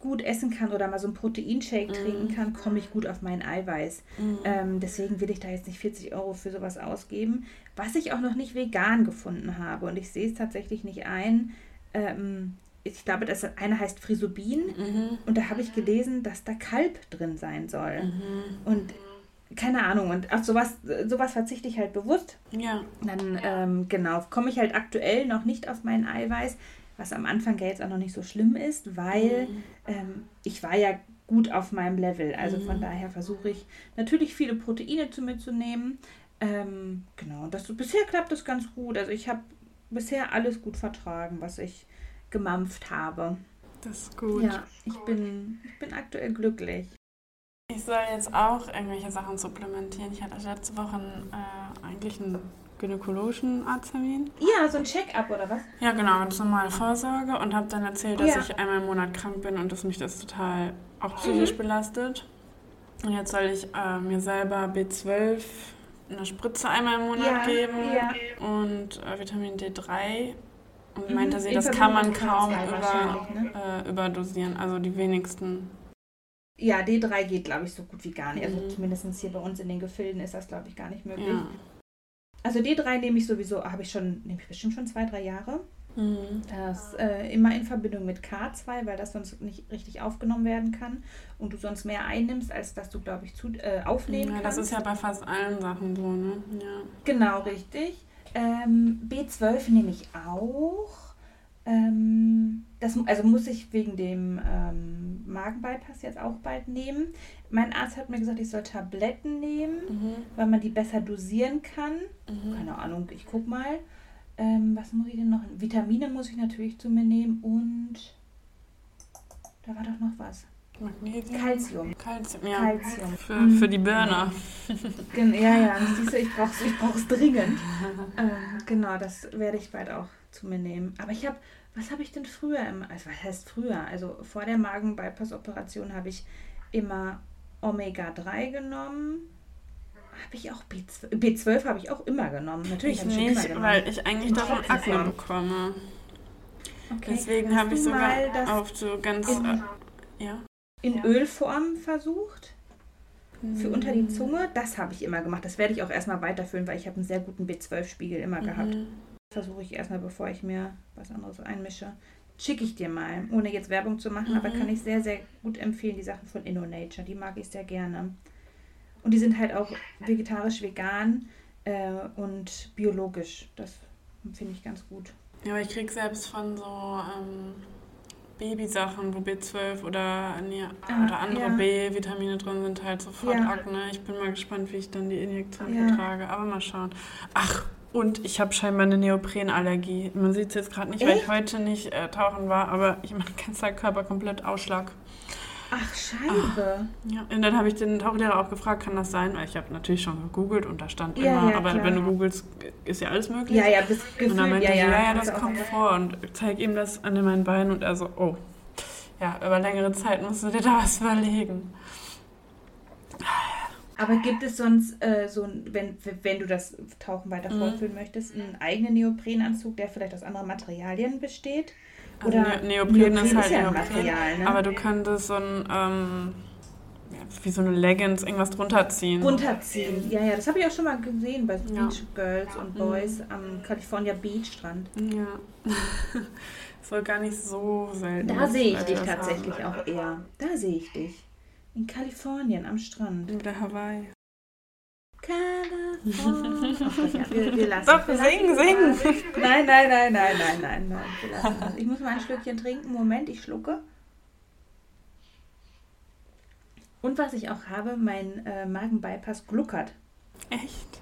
gut essen kann oder mal so einen Proteinshake mm. trinken kann, komme ich gut auf mein Eiweiß. Mm. Ähm, deswegen will ich da jetzt nicht 40 Euro für sowas ausgeben. Was ich auch noch nicht vegan gefunden habe und ich sehe es tatsächlich nicht ein. Ähm, ich glaube, das eine heißt Frisobin mhm. und da habe ich gelesen, dass da Kalb drin sein soll. Mhm. Und keine Ahnung, und auf sowas, sowas verzichte ich halt bewusst. Ja. Dann, ähm, genau, komme ich halt aktuell noch nicht auf mein Eiweiß was am Anfang ja jetzt auch noch nicht so schlimm ist, weil mhm. ähm, ich war ja gut auf meinem Level. Also mhm. von daher versuche ich natürlich viele Proteine zu mitzunehmen. Ähm, genau, das, bisher klappt das ganz gut. Also ich habe bisher alles gut vertragen, was ich gemampft habe. Das ist gut. Ja, ich bin, ich bin aktuell glücklich. Ich soll jetzt auch irgendwelche Sachen supplementieren. Ich hatte letzte Woche äh, eigentlich einen gynäkologischen Arzttermin. Ja, so ein Check-up oder was? Ja, genau, das normale Vorsorge und habe dann erzählt, dass ja. ich einmal im Monat krank bin und dass mich das total auch psychisch mhm. belastet. Und jetzt soll ich äh, mir selber B12 eine Spritze einmal im Monat ja, geben ja. und äh, Vitamin D3. Und mhm. meinte sie, das kann man kaum über, ne? äh, überdosieren, also die wenigsten. Ja, D3 geht, glaube ich, so gut wie gar nicht. Also mhm. zumindest hier bei uns in den Gefilden ist das, glaube ich, gar nicht möglich. Ja. Also D3 nehme ich sowieso, habe ich schon, nehme ich bestimmt schon zwei, drei Jahre. Mhm. Das äh, immer in Verbindung mit K2, weil das sonst nicht richtig aufgenommen werden kann und du sonst mehr einnimmst, als dass du, glaube ich, zu, äh, aufnehmen ja, kannst. Das ist ja bei fast allen Sachen so, ne? Ja. Genau, richtig. Ähm, B12 nehme ich auch. Ähm, das, also muss ich wegen dem ähm, Magenbypass jetzt auch bald nehmen. Mein Arzt hat mir gesagt, ich soll Tabletten nehmen, mhm. weil man die besser dosieren kann. Mhm. Keine Ahnung, ich guck mal. Ähm, was muss ich denn noch? Vitamine muss ich natürlich zu mir nehmen und da war doch noch was. Magnesium. Calcium. Calcium, ja. Calcium. Für, mhm. für die Burner. ja, ja, siehst du, ich brauche es ich dringend. ähm, genau, das werde ich bald auch zu mir nehmen. Aber ich habe was habe ich denn früher im, also was heißt früher? Also vor der Magen-Bypass-Operation habe ich immer Omega-3 genommen. Habe ich auch B12, B12 habe ich auch immer genommen. Natürlich ich nicht, genommen. weil ich eigentlich davon Akne bekomme. Okay. Deswegen habe ich sogar auf so ganz in, äh, ja. in ja. Ölform versucht. Für unter die Zunge, das habe ich immer gemacht. Das werde ich auch erstmal weiterführen, weil ich habe einen sehr guten B12-Spiegel immer mhm. Versuche ich erstmal, bevor ich mir was anderes einmische, schicke ich dir mal, ohne jetzt Werbung zu machen, mhm. aber kann ich sehr, sehr gut empfehlen, die Sachen von InnoNature, die mag ich sehr gerne. Und die sind halt auch vegetarisch, vegan äh, und biologisch. Das finde ich ganz gut. Ja, aber ich kriege selbst von so ähm, Babysachen, wo B12 oder, nee, ah, oder andere ja. B-Vitamine drin sind, halt sofort ja. Akne. Ich bin mal gespannt, wie ich dann die Injektion ja. vertrage. Aber mal schauen. Ach, und ich habe scheinbar eine Neoprenallergie. Man sieht es jetzt gerade nicht, Echt? weil ich heute nicht äh, tauchen war, aber ich mein ganzer Körper komplett Ausschlag. Ach, Scheibe. Ach, ja, und dann habe ich den Tauchlehrer auch gefragt, kann das sein? Weil ich habe natürlich schon gegoogelt und da stand ja, immer, ja, aber klar. wenn du googelst, ist ja alles möglich. Ja, ja, bis gefühlt, Und dann meinte ja, ja, ja, ja das kommt vor und zeig ihm das an meinen Beinen und er so, oh, ja, über längere Zeit musst du dir da was überlegen. Aber gibt es sonst äh, so, wenn, wenn du das Tauchen weiter mhm. fortführen möchtest, einen eigenen Neoprenanzug, der vielleicht aus anderen Materialien besteht? Also Oder ne Neopren, Neopren ist halt ist ja Neopren, Material, ne? aber du könntest so ein, ähm, wie so eine Leggings, irgendwas drunter ziehen. Runterziehen, ja, ja, das habe ich auch schon mal gesehen bei ja. Beach Girls und mhm. Boys mhm. am California Beach Strand. Ja. Soll gar nicht so selten. Da sehe ich dich tatsächlich haben. auch eher. Da sehe ich dich. In Kalifornien am Strand. Oder Hawaii. Kalifornien. Ja, wir, wir lassen Doch, wir sing, sing. Nein, nein, nein, nein, nein, nein, nein. Wir lassen das. Ich muss mal ein Stückchen trinken. Moment, ich schlucke. Und was ich auch habe, mein äh, Magenbypass gluckert. Echt?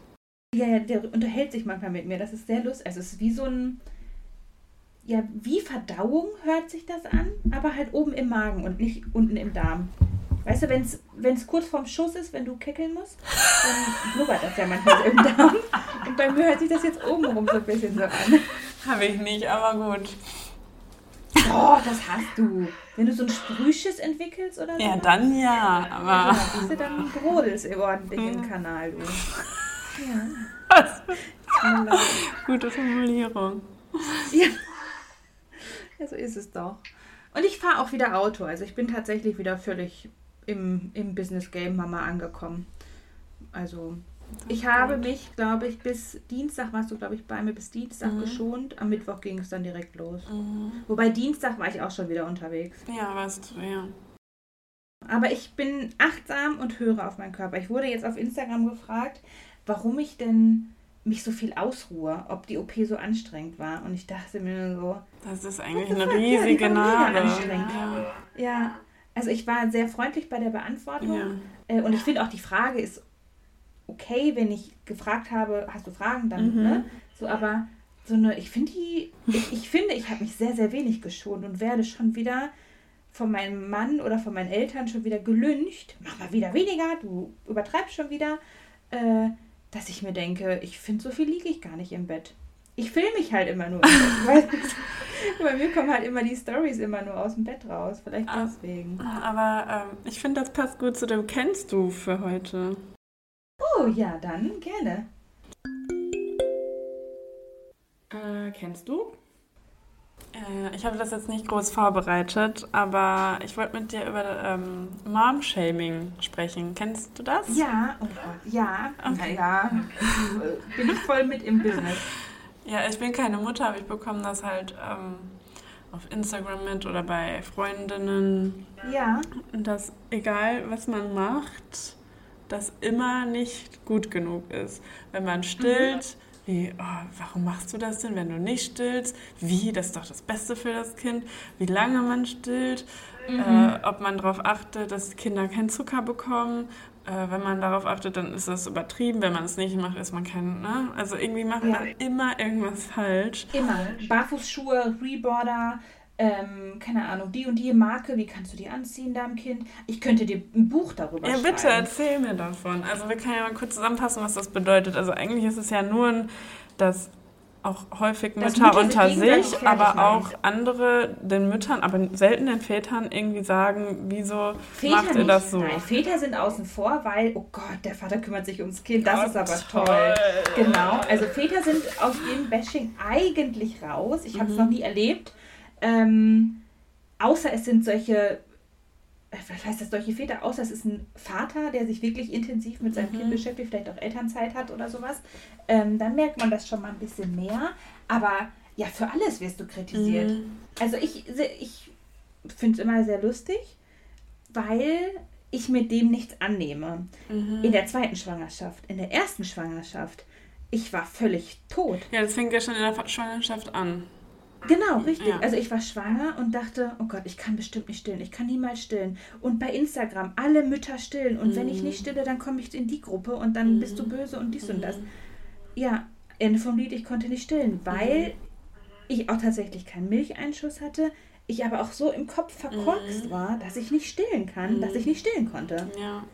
Ja, ja, der unterhält sich manchmal mit mir. Das ist sehr lustig. Also es ist wie so ein, ja, wie Verdauung hört sich das an, aber halt oben im Magen und nicht unten im Darm. Weißt du, wenn es kurz vorm Schuss ist, wenn du kickeln musst, dann blubbert das ja manchmal so im Darm. Und bei mir hört sich das jetzt obenrum so ein bisschen so an. Habe ich nicht, aber gut. Oh, das hast du. Wenn du so ein Sprühschiss entwickelst oder so? Ja, dann ja, aber. Ja, siehst du, dann brodelst du ordentlich im hm. Kanal, du. Ja. Was? Gute Formulierung. Ja. ja, so ist es doch. Und ich fahre auch wieder Auto. Also ich bin tatsächlich wieder völlig im, im Business Game Mama angekommen. Also ich habe mich, glaube ich, bis Dienstag warst du, glaube ich, bei mir bis Dienstag mhm. geschont. Am Mittwoch ging es dann direkt los. Mhm. Wobei Dienstag war ich auch schon wieder unterwegs. Ja, warst du, ja. Aber ich bin achtsam und höre auf meinen Körper. Ich wurde jetzt auf Instagram gefragt, warum ich denn mich so viel ausruhe, ob die OP so anstrengend war. Und ich dachte mir nur so. Das ist eigentlich eine riesige Narbe. Anstrengend. Ja. ja, also ich war sehr freundlich bei der Beantwortung. Ja. Äh, und ich finde auch, die Frage ist okay, wenn ich gefragt habe, hast du Fragen, dann, mhm. ne? So, aber so eine, ich finde die, ich, ich finde, ich habe mich sehr, sehr wenig geschont und werde schon wieder von meinem Mann oder von meinen Eltern schon wieder gelüncht. Mach mal wieder weniger, du übertreibst schon wieder. Äh, dass ich mir denke, ich finde, so viel liege ich gar nicht im Bett. Ich filme mich halt immer nur. Bei mir kommen halt immer die Stories immer nur aus dem Bett raus. Vielleicht ah, deswegen. Aber ähm, ich finde, das passt gut zu dem Kennst du für heute. Oh ja, dann gerne. Äh, kennst du? Äh, ich habe das jetzt nicht groß vorbereitet, aber ich wollte mit dir über ähm, Mom-Shaming sprechen. Kennst du das? Ja, oh Gott, ja. Okay. Ja, bin ich voll mit im Business. Ja, ich bin keine Mutter, aber ich bekomme das halt ähm, auf Instagram mit oder bei Freundinnen. Ja. Dass egal, was man macht, das immer nicht gut genug ist. Wenn man stillt, mhm wie, oh, warum machst du das denn, wenn du nicht stillst? Wie, das ist doch das Beste für das Kind. Wie lange man stillt, mhm. äh, ob man darauf achtet, dass Kinder keinen Zucker bekommen. Äh, wenn man darauf achtet, dann ist das übertrieben. Wenn man es nicht macht, ist man kein, ne? Also irgendwie macht ja. man immer irgendwas falsch. Immer. Barfußschuhe, Reborder, ähm, keine Ahnung, die und die Marke, wie kannst du die anziehen deinem Kind? Ich könnte dir ein Buch darüber ja, schreiben. Ja, bitte erzähl mir davon. Also wir können ja mal kurz zusammenfassen, was das bedeutet. Also eigentlich ist es ja nur, dass auch häufig Mütter, Mütter unter sich, aber auch andere den Müttern, aber selten den Vätern irgendwie sagen, wieso Väter macht ihr nicht. das so? Nein, Väter sind außen vor, weil, oh Gott, der Vater kümmert sich ums Kind, das Gott, ist aber toll. toll. Genau, also Väter sind aus dem Bashing eigentlich raus. Ich habe es mhm. noch nie erlebt. Ähm, außer es sind solche, was heißt das, solche Väter, außer es ist ein Vater, der sich wirklich intensiv mit seinem mhm. Kind beschäftigt, vielleicht auch Elternzeit hat oder sowas, ähm, dann merkt man das schon mal ein bisschen mehr. Aber ja, für alles wirst du kritisiert. Mhm. Also ich, ich finde es immer sehr lustig, weil ich mit dem nichts annehme. Mhm. In der zweiten Schwangerschaft, in der ersten Schwangerschaft, ich war völlig tot. Ja, das fängt ja schon in der Schwangerschaft an. Genau, richtig. Ja. Also ich war schwanger und dachte, oh Gott, ich kann bestimmt nicht stillen. Ich kann niemals stillen. Und bei Instagram, alle Mütter stillen. Und mhm. wenn ich nicht stille, dann komme ich in die Gruppe und dann mhm. bist du böse und dies mhm. und das. Mhm. Ja, Ende vom Lied, ich konnte nicht stillen, weil mhm. ich auch tatsächlich keinen Milcheinschuss hatte. Ich aber auch so im Kopf verkorkst mhm. war, dass ich nicht stillen kann, dass ich nicht stillen konnte. Ja.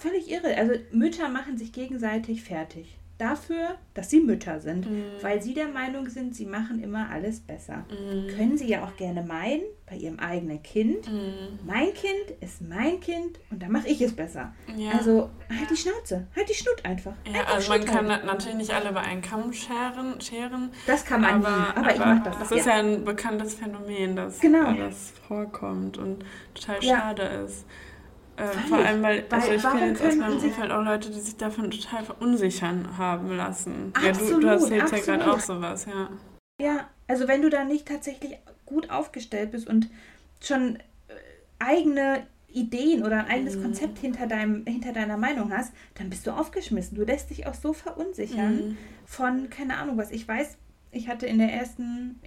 Völlig irre. Also Mütter machen sich gegenseitig fertig dafür, dass sie Mütter sind, mhm. weil sie der Meinung sind, sie machen immer alles besser. Mhm. Können sie ja auch gerne meinen, bei ihrem eigenen Kind. Mhm. Mein Kind ist mein Kind und da mache ich es besser. Ja. Also halt die Schnauze, halt die Schnut einfach. Ja, einfach also man kann halten. natürlich nicht alle bei einem Kamm scheren. scheren das kann man aber, nie, aber, aber ich mache das. Das ist ja. ja ein bekanntes Phänomen, dass genau. das vorkommt und total schade ist. Äh, vor allem, weil, also ich kenne jetzt aus meinem Umfeld auch Leute, die sich davon total verunsichern haben lassen. Absolut, ja, du, du erzählst ja gerade auch sowas, ja. Ja, also wenn du da nicht tatsächlich gut aufgestellt bist und schon äh, eigene Ideen oder ein eigenes mhm. Konzept hinter, deinem, hinter deiner Meinung hast, dann bist du aufgeschmissen. Du lässt dich auch so verunsichern mhm. von, keine Ahnung was. Ich weiß, ich hatte in der ersten,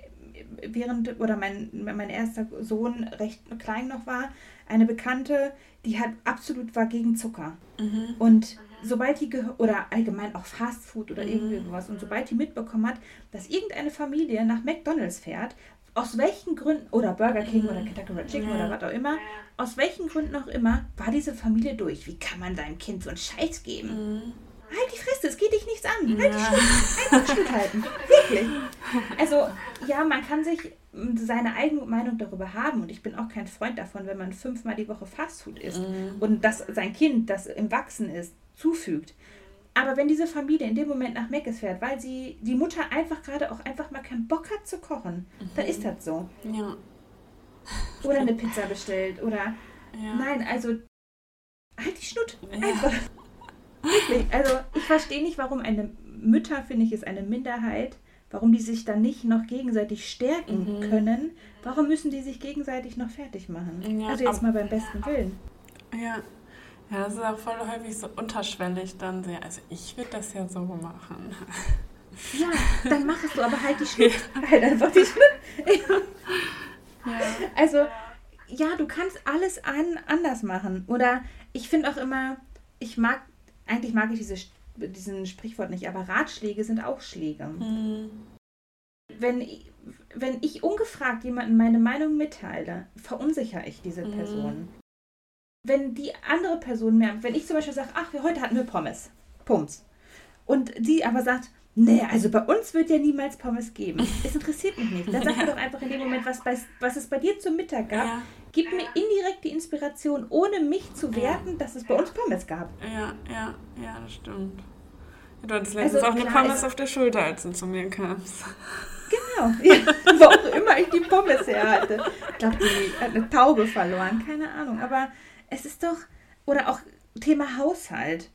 während, oder mein, mein erster Sohn recht klein noch war, eine Bekannte, die hat absolut war gegen Zucker. Mhm. Und sobald die, oder allgemein auch Fast Food oder mhm. irgendwie sowas, und sobald die mitbekommen hat, dass irgendeine Familie nach McDonalds fährt, aus welchen Gründen, oder Burger King oder Kentucky Chicken ja. oder was auch immer, aus welchen Gründen auch immer, war diese Familie durch. Wie kann man deinem Kind so einen Scheiß geben? Mhm. Halt die Fresse, es geht dich nichts an. Halt ja. die Schuld, einfach Schuld halten. Wirklich. Also, ja, man kann sich seine eigene Meinung darüber haben und ich bin auch kein Freund davon, wenn man fünfmal die Woche Fastfood isst mhm. und das sein Kind, das im Wachsen ist, zufügt. Aber wenn diese Familie in dem Moment nach Meckes fährt, weil sie die Mutter einfach gerade auch einfach mal keinen Bock hat zu kochen, mhm. dann ist das so. Ja. Oder eine Pizza bestellt oder ja. nein, also halt die Schnutt. Einfach. Wirklich. Also ich verstehe nicht, warum eine Mütter, finde ich, ist eine Minderheit, warum die sich dann nicht noch gegenseitig stärken mhm. können. Warum müssen die sich gegenseitig noch fertig machen? Ja, also jetzt mal beim besten Willen. Ja, ja, das ist auch voll häufig so unterschwellig dann sehr. Also ich würde das ja so machen. Ja, dann mach es du, aber halt die Schnitt. halt einfach die Schnitt. ja. Also, ja, du kannst alles an, anders machen. Oder ich finde auch immer, ich mag, eigentlich mag ich diese, diesen Sprichwort nicht, aber Ratschläge sind auch Schläge. Mhm. Wenn, wenn ich ungefragt jemandem meine Meinung mitteile, verunsichere ich diese mhm. Person wenn die andere Person mehr, wenn ich zum Beispiel sage, ach, heute hatten wir Pommes, Pumps, und die aber sagt, nee, also bei uns wird ja niemals Pommes geben. Es interessiert mich nicht. Dann sag mir doch einfach in dem Moment, was, bei, was es bei dir zum Mittag gab. Ja. Gib mir indirekt die Inspiration, ohne mich zu werten, ja. dass es bei uns Pommes gab. Ja, ja, ja, das stimmt. Du hattest letztens also, auch eine Pommes auf der Schulter, als du zu mir kamst. Genau, ja, wo auch immer ich die Pommes her hatte. Ich glaube, die hat eine Taube verloren, keine Ahnung. Aber es ist doch, oder auch Thema Haushalt.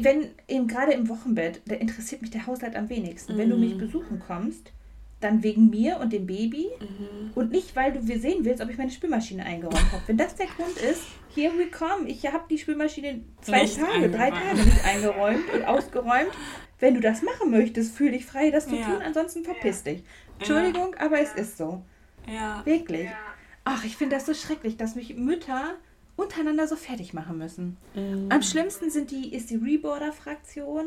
Wenn eben gerade im Wochenbett, da interessiert mich der Haushalt am wenigsten. Mhm. Wenn du mich mhm. besuchen kommst, dann wegen mir und dem Baby mhm. und nicht, weil du wir sehen willst, ob ich meine Spülmaschine eingeräumt habe. Wenn das der Grund ist, here we come. Ich habe die Spülmaschine zwei nicht Tage, drei Tage nicht eingeräumt und ausgeräumt. Wenn du das machen möchtest, fühl dich frei, das zu ja. tun, ansonsten verpiss dich. Entschuldigung, ja. aber es ist so. Ja. Wirklich. Ja. Ach, ich finde das so schrecklich, dass mich Mütter untereinander so fertig machen müssen. Mhm. Am schlimmsten sind die, ist die Reboarder-Fraktion.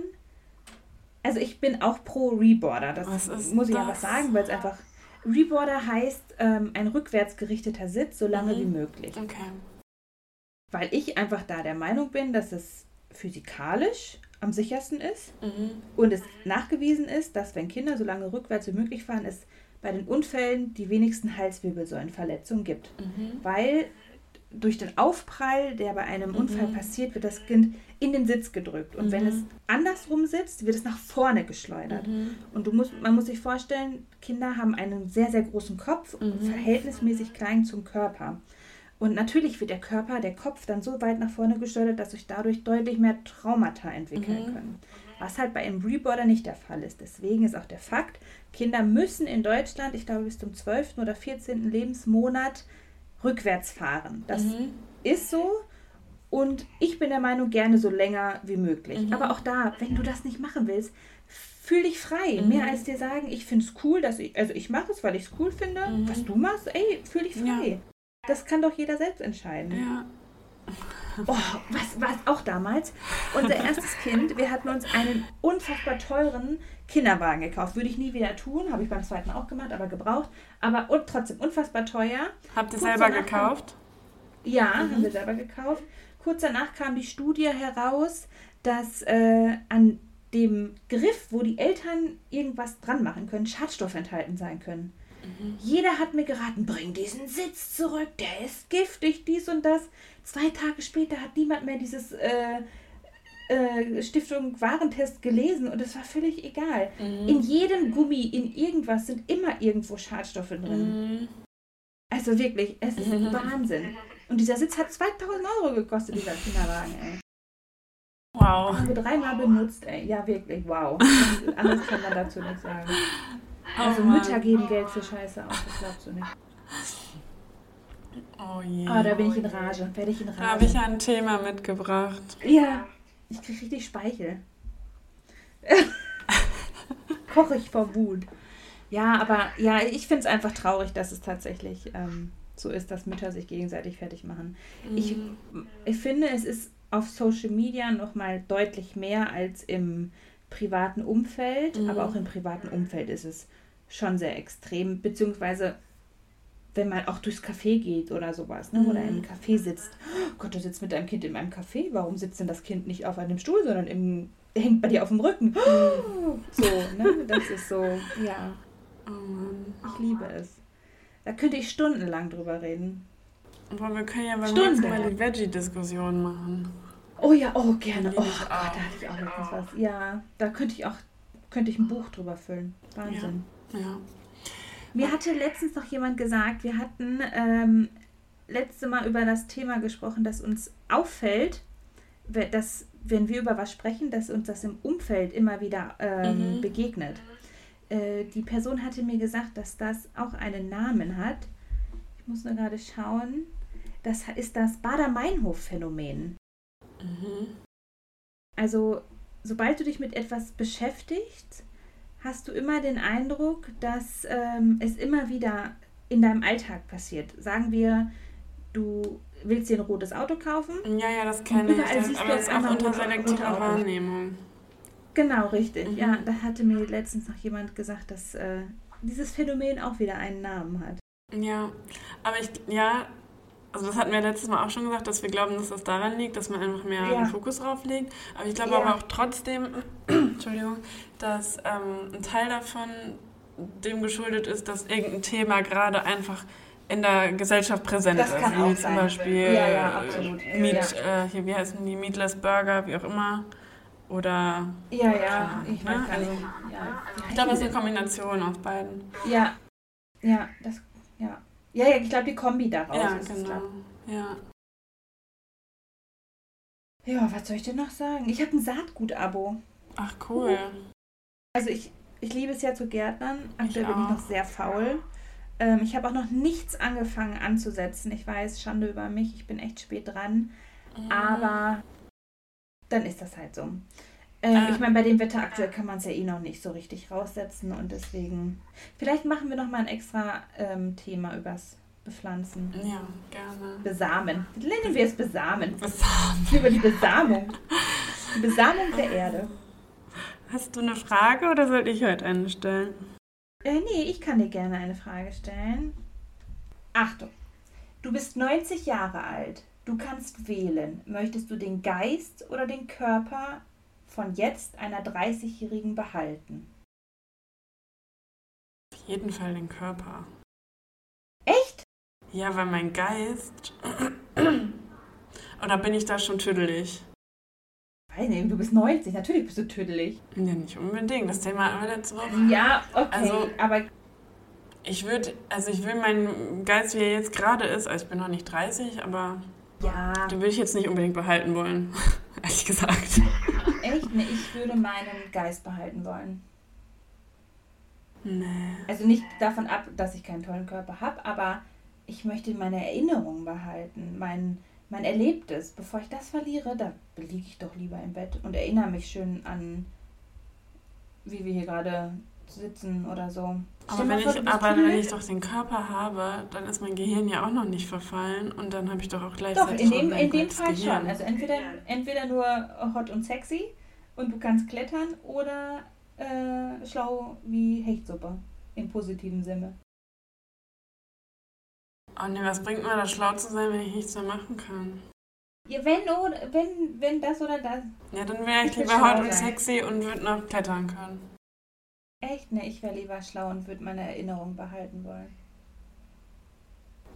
Also ich bin auch pro Reboarder. Das muss ich das? aber sagen, weil es einfach. Reboarder heißt ähm, ein rückwärts gerichteter Sitz, so lange mhm. wie möglich. Okay. Weil ich einfach da der Meinung bin, dass es physikalisch am sichersten ist mhm. und es nachgewiesen ist, dass wenn Kinder so lange rückwärts wie möglich fahren, es bei den Unfällen die wenigsten Halswirbelsäulenverletzungen gibt. Mhm. Weil durch den Aufprall, der bei einem mhm. Unfall passiert, wird das Kind in den Sitz gedrückt. Und mhm. wenn es andersrum sitzt, wird es nach vorne geschleudert. Mhm. Und du musst, man muss sich vorstellen, Kinder haben einen sehr, sehr großen Kopf und mhm. verhältnismäßig klein zum Körper. Und natürlich wird der Körper, der Kopf dann so weit nach vorne geschleudert, dass sich dadurch deutlich mehr Traumata entwickeln mhm. können was halt bei einem Reboarder nicht der Fall ist. Deswegen ist auch der Fakt, Kinder müssen in Deutschland, ich glaube bis zum 12. oder 14. Lebensmonat rückwärts fahren. Das mhm. ist so und ich bin der Meinung, gerne so länger wie möglich. Mhm. Aber auch da, wenn du das nicht machen willst, fühl dich frei. Mhm. Mehr als dir sagen, ich finde es cool, dass ich, also ich mache es, weil ich es cool finde. Mhm. Was du machst, ey, fühl dich frei. Ja. Das kann doch jeder selbst entscheiden. Ja. Oh, was war auch damals? Unser erstes Kind, wir hatten uns einen unfassbar teuren Kinderwagen gekauft. Würde ich nie wieder tun, habe ich beim zweiten auch gemacht, aber gebraucht. Aber und trotzdem unfassbar teuer. Habt ihr selber gekauft? ja, mhm. haben wir selber gekauft. Kurz danach kam die Studie heraus, dass äh, an dem Griff, wo die Eltern irgendwas dran machen können, Schadstoffe enthalten sein können. Mhm. Jeder hat mir geraten, bring diesen Sitz zurück, der ist giftig, dies und das. Zwei Tage später hat niemand mehr dieses äh, äh, Stiftung Warentest gelesen und es war völlig egal. Mhm. In jedem Gummi, in irgendwas sind immer irgendwo Schadstoffe drin. Mhm. Also wirklich, es ist mhm. Wahnsinn. Und dieser Sitz hat 2000 Euro gekostet, dieser Kinderwagen, ey. Wow. Haben wir dreimal benutzt, ey. Ja, wirklich, wow. Anders kann man dazu nicht sagen. Also oh Mütter geben Geld für Scheiße aus, das glaubst du nicht. Oh je. Oh, da bin ich in Rage. Werde ich in Rage. Da habe ich ein Thema mitgebracht. Ja, ich kriege richtig Speichel. Koche ich vor Wut. Ja, aber ja, ich finde es einfach traurig, dass es tatsächlich ähm, so ist, dass Mütter sich gegenseitig fertig machen. Mhm. Ich, ich finde, es ist auf Social Media noch mal deutlich mehr als im privaten Umfeld, mhm. aber auch im privaten Umfeld ist es schon sehr extrem, beziehungsweise wenn man auch durchs Café geht oder sowas, ne? oder im mhm. Café sitzt. Oh Gott, du sitzt mit deinem Kind in meinem Café, warum sitzt denn das Kind nicht auf einem Stuhl, sondern im, hängt bei dir auf dem Rücken? Mhm. So, ne? Das ist so, ja. Oh ich liebe es. Da könnte ich stundenlang drüber reden. Aber wir können ja beim nächsten Mal die Veggie-Diskussion machen. Oh ja, oh gerne. Oh Gott, da hatte ich auch letztens was. Ja, da könnte ich auch, könnte ich ein Buch drüber füllen. Wahnsinn. Ja. ja. Mir hatte letztens noch jemand gesagt, wir hatten ähm, letzte Mal über das Thema gesprochen, dass uns auffällt, dass wenn wir über was sprechen, dass uns das im Umfeld immer wieder ähm, mhm. begegnet. Äh, die Person hatte mir gesagt, dass das auch einen Namen hat. Ich muss nur gerade schauen. Das ist das Bader-Meinhof-Phänomen. Mhm. Also, sobald du dich mit etwas beschäftigst, hast du immer den Eindruck, dass ähm, es immer wieder in deinem Alltag passiert. Sagen wir, du willst dir ein rotes Auto kaufen. Ja, ja, das kenne ich. Das, aber es ist auch unter selektiver Wahrnehmung. Genau, richtig. Mhm. Ja, da hatte mir letztens noch jemand gesagt, dass äh, dieses Phänomen auch wieder einen Namen hat. Ja, aber ich, ja, also das hatten wir letztes Mal auch schon gesagt, dass wir glauben, dass das daran liegt, dass man einfach mehr ja. Fokus drauf legt. Aber ich glaube ja. aber auch trotzdem, Entschuldigung, dass ähm, ein Teil davon dem geschuldet ist, dass irgendein Thema gerade einfach in der Gesellschaft präsent das ist. Kann wie zum sein. Beispiel ja, ja, absolut. Meat, äh, hier, wie heißen die, Meatless Burger, wie auch immer. Oder. Ja, ja, ich weiß ne? also, ja. Ich glaube, es ist eine Kombination aus beiden. Ja, ja, das, ja. Ja, ich glaube, die Kombi daraus ja, ist genau. es. Ja. Ja, was soll ich denn noch sagen? Ich habe ein Saatgut-Abo. Ach, cool. Also ich, ich liebe es ja zu Gärtnern. Aktuell ich bin ich noch sehr faul. Ähm, ich habe auch noch nichts angefangen anzusetzen. Ich weiß, Schande über mich, ich bin echt spät dran. Mhm. Aber dann ist das halt so. Äh. Ich meine, bei dem Wetter aktuell kann man es ja eh noch nicht so richtig raussetzen und deswegen. Vielleicht machen wir noch mal ein extra ähm, Thema übers Bepflanzen. Ja, gerne. Besamen. Nennen wir es Besamen. Besamen. Über die Besamung. Die Besamung der Erde. Hast du eine Frage oder soll ich heute eine stellen? Äh, nee, ich kann dir gerne eine Frage stellen. Achtung. Du bist 90 Jahre alt. Du kannst wählen. Möchtest du den Geist oder den Körper von jetzt einer 30-Jährigen behalten? Auf jeden Fall den Körper. Echt? Ja, weil mein Geist. Oder bin ich da schon tüdelig? Weiß nicht, du bist 90, natürlich bist du tüdelig. Ja, nicht unbedingt. Das Thema haben wir letzte Ja, okay, also, aber. Ich würde, also ich will meinen Geist, wie er jetzt gerade ist, also ich bin noch nicht 30, aber ja. den will ich jetzt nicht unbedingt behalten wollen, ehrlich gesagt. Echt? Nee, ich würde meinen Geist behalten wollen. Nee. Also nicht davon ab, dass ich keinen tollen Körper habe, aber ich möchte meine Erinnerungen behalten, mein, mein Erlebtes. Bevor ich das verliere, da liege ich doch lieber im Bett und erinnere mich schön an, wie wir hier gerade sitzen oder so. Aber, wenn, vor, ich, aber wenn ich doch den Körper habe, dann ist mein Gehirn ja auch noch nicht verfallen und dann habe ich doch auch gleichzeitig. Doch, in dem, in dem Fall Gehirn. schon. Also entweder, entweder nur hot und sexy und du kannst klettern oder äh, schlau wie Hechtsuppe im positiven Sinne. Oh ne, was bringt mir das, schlau zu sein, wenn ich nichts mehr machen kann? Ja, wenn, oder, wenn, wenn das oder das. Ja, dann wäre ich, ich lieber hot und sexy und würde noch klettern können. Echt? Ne, ich wäre lieber schlau und würde meine Erinnerung behalten wollen.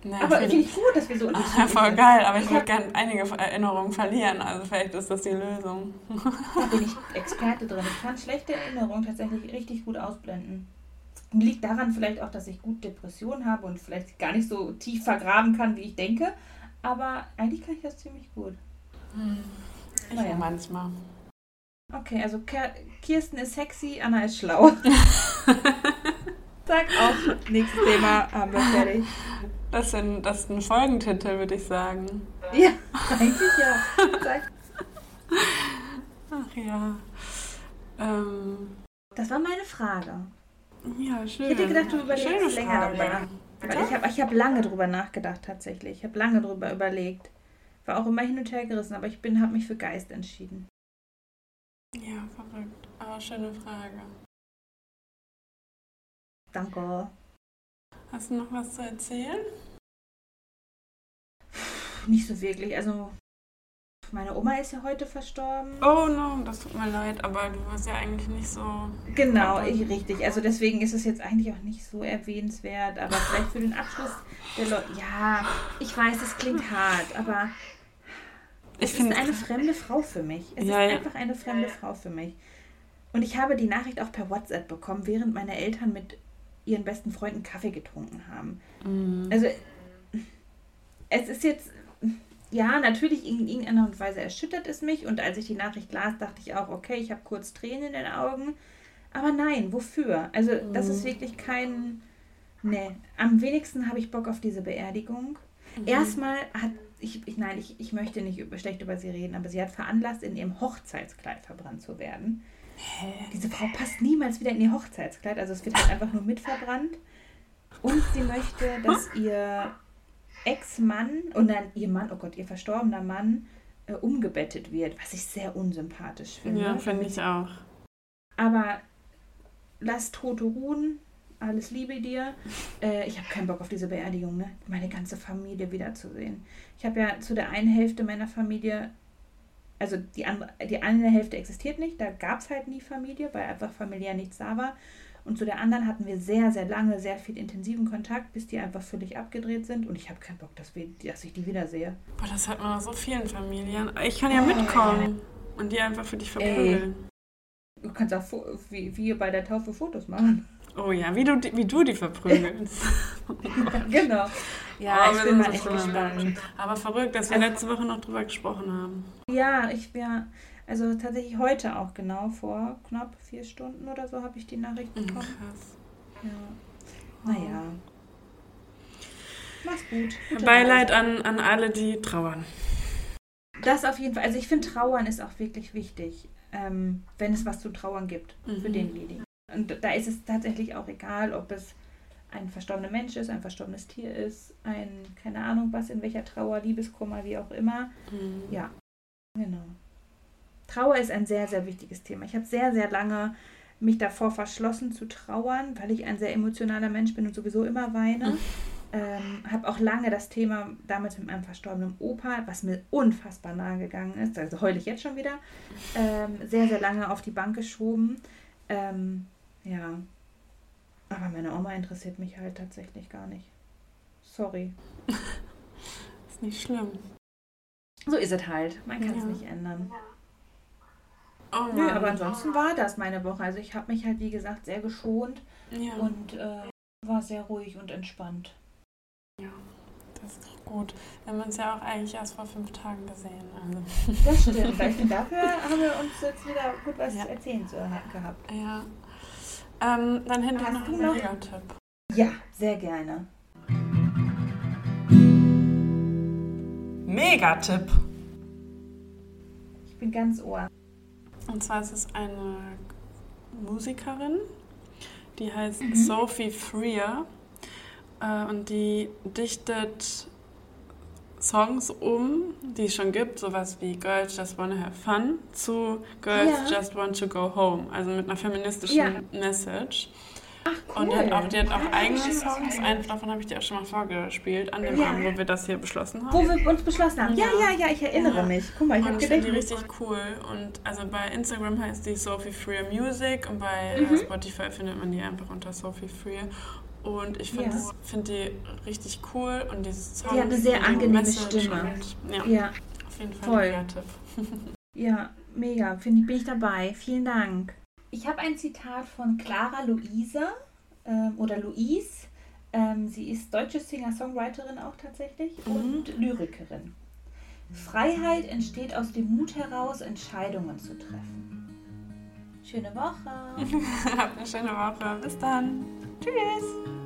Nee, aber finde ich gut, dass wir so unterschiedlich sind. Voll geil, aber ich würde gerne einige Erinnerungen verlieren, also vielleicht ist das die Lösung. Da bin ich Experte drin. Ich kann schlechte Erinnerungen tatsächlich richtig gut ausblenden. Liegt daran vielleicht auch, dass ich gut Depressionen habe und vielleicht gar nicht so tief vergraben kann, wie ich denke. Aber eigentlich kann ich das ziemlich gut. Hm. Ich naja. manchmal. Okay, also Kirsten ist sexy, Anna ist schlau. Sag auch, nächstes Thema haben wir fertig. Das, sind, das ist ein Folgentitel, würde ich sagen. Ja, eigentlich ja. Ach ja. Ähm. Das war meine Frage. Ja, schön. Ich hätte gedacht, du überlegst länger darüber nach. Weil ich habe ich hab lange drüber nachgedacht, tatsächlich. Ich habe lange drüber überlegt. War auch immer hin und her gerissen, aber ich habe mich für Geist entschieden. Ja, verrückt. Aber schöne Frage. Danke. Hast du noch was zu erzählen? Nicht so wirklich. Also meine Oma ist ja heute verstorben. Oh no, das tut mir leid, aber du warst ja eigentlich nicht so. Genau, ich, richtig. Also deswegen ist es jetzt eigentlich auch nicht so erwähnenswert, aber vielleicht für den Abschluss der Leute. Ja, ich weiß, es klingt hart, aber es ist eine fremde Frau für mich. Es ja, ist einfach eine fremde Frau für mich. Und ich habe die Nachricht auch per WhatsApp bekommen, während meine Eltern mit ihren besten Freunden Kaffee getrunken haben. Mhm. Also es ist jetzt ja, natürlich in irgendeiner Weise erschüttert es mich. Und als ich die Nachricht las, dachte ich auch, okay, ich habe kurz Tränen in den Augen. Aber nein, wofür? Also, das ist mhm. wirklich kein. Nee, am wenigsten habe ich Bock auf diese Beerdigung. Mhm. Erstmal hat. Ich, ich, nein, ich, ich möchte nicht über, schlecht über sie reden, aber sie hat veranlasst, in ihrem Hochzeitskleid verbrannt zu werden. Hä? Diese Frau passt niemals wieder in ihr Hochzeitskleid, also es wird halt einfach nur mitverbrannt. Und sie möchte, dass ihr Ex-Mann und dann ihr Mann, oh Gott, ihr verstorbener Mann äh, umgebettet wird, was ich sehr unsympathisch finde. Ja, finde ich auch. Aber lass Tote ruhen, alles Liebe dir. Äh, ich habe keinen Bock auf diese Beerdigung, ne? Meine ganze Familie wiederzusehen. Ich habe ja zu der einen Hälfte meiner Familie, also die, andere, die eine Hälfte existiert nicht, da gab es halt nie Familie, weil einfach familiär nichts da war. Und zu der anderen hatten wir sehr, sehr lange, sehr viel intensiven Kontakt, bis die einfach völlig abgedreht sind. Und ich habe keinen Bock, dass, wir, dass ich die wiedersehe. Boah, das hat man so vielen Familien. Ich kann ja mitkommen und die einfach für dich verprügeln. Du kannst auch wie, wie bei der Taufe Fotos machen. Oh ja, wie du, wie du die verprügelst. oh genau. Ja, oh, ich bin mal echt gespannt. Aber verrückt, dass wir also, letzte Woche noch drüber gesprochen haben. Ja, ich wäre. Also tatsächlich heute auch genau, vor knapp vier Stunden oder so habe ich die Nachricht mhm, bekommen. Krass. Ja. Naja. Mach's gut. Gute Beileid an, an alle, die trauern. Das auf jeden Fall. Also ich finde, Trauern ist auch wirklich wichtig, ähm, wenn es was zu trauern gibt mhm. für denjenigen. Und da ist es tatsächlich auch egal, ob es ein verstorbener Mensch ist, ein verstorbenes Tier ist, ein, keine Ahnung was, in welcher Trauer, Liebeskummer, wie auch immer. Mhm. Ja, genau. Trauer ist ein sehr, sehr wichtiges Thema. Ich habe sehr, sehr lange mich davor verschlossen zu trauern, weil ich ein sehr emotionaler Mensch bin und sowieso immer weine. Ähm, habe auch lange das Thema damals mit meinem verstorbenen Opa, was mir unfassbar nahe gegangen ist, also heule ich jetzt schon wieder, ähm, sehr, sehr lange auf die Bank geschoben. Ähm, ja, aber meine Oma interessiert mich halt tatsächlich gar nicht. Sorry. ist nicht schlimm. So ist es halt. Man kann es ja. nicht ändern. Oh Nö, aber ansonsten war das meine Woche. Also ich habe mich halt, wie gesagt, sehr geschont ja. und äh, war sehr ruhig und entspannt. Ja, das ist gut. Wir haben uns ja auch eigentlich erst vor fünf Tagen gesehen. Also. Das stimmt. Vielleicht dafür haben wir uns jetzt wieder gut was ja. erzählen zu gehabt. Ja. Ähm, dann ich noch einen Megatipp. Ja, sehr gerne. Megatipp. Ich bin ganz ohr. Und zwar ist es eine Musikerin, die heißt mhm. Sophie Freer äh, und die dichtet Songs um, die es schon gibt, sowas wie Girls Just Wanna Have Fun zu Girls ja. Just Want to Go Home, also mit einer feministischen ja. Message. Ach, cool. Und die hat auch, die hat auch eigene Songs. Einen davon habe ich dir auch schon mal vorgespielt, an dem ja. Abend, wo wir das hier beschlossen haben. Wo wir uns beschlossen haben. Ja, ja, ja, ich erinnere ja. mich. Guck mal, ich habe gedacht. Ich finde die richtig cool. Und also bei Instagram heißt die Sophie Freer Music und bei äh, mhm. Spotify findet man die einfach unter Sophie Freer. Und ich finde ja. find die richtig cool und dieses Song. Die hat eine sehr angenehme Stimme. Und, ja, ja, auf jeden Fall Voll. ja, mega. Find, bin ich dabei. Vielen Dank. Ich habe ein Zitat von Clara Luise ähm, oder Louise. Ähm, sie ist deutsche Singer-Songwriterin auch tatsächlich mhm. und Lyrikerin. Freiheit entsteht aus dem Mut heraus, Entscheidungen zu treffen. Schöne Woche. Habt eine schöne Woche. Bis dann. Tschüss.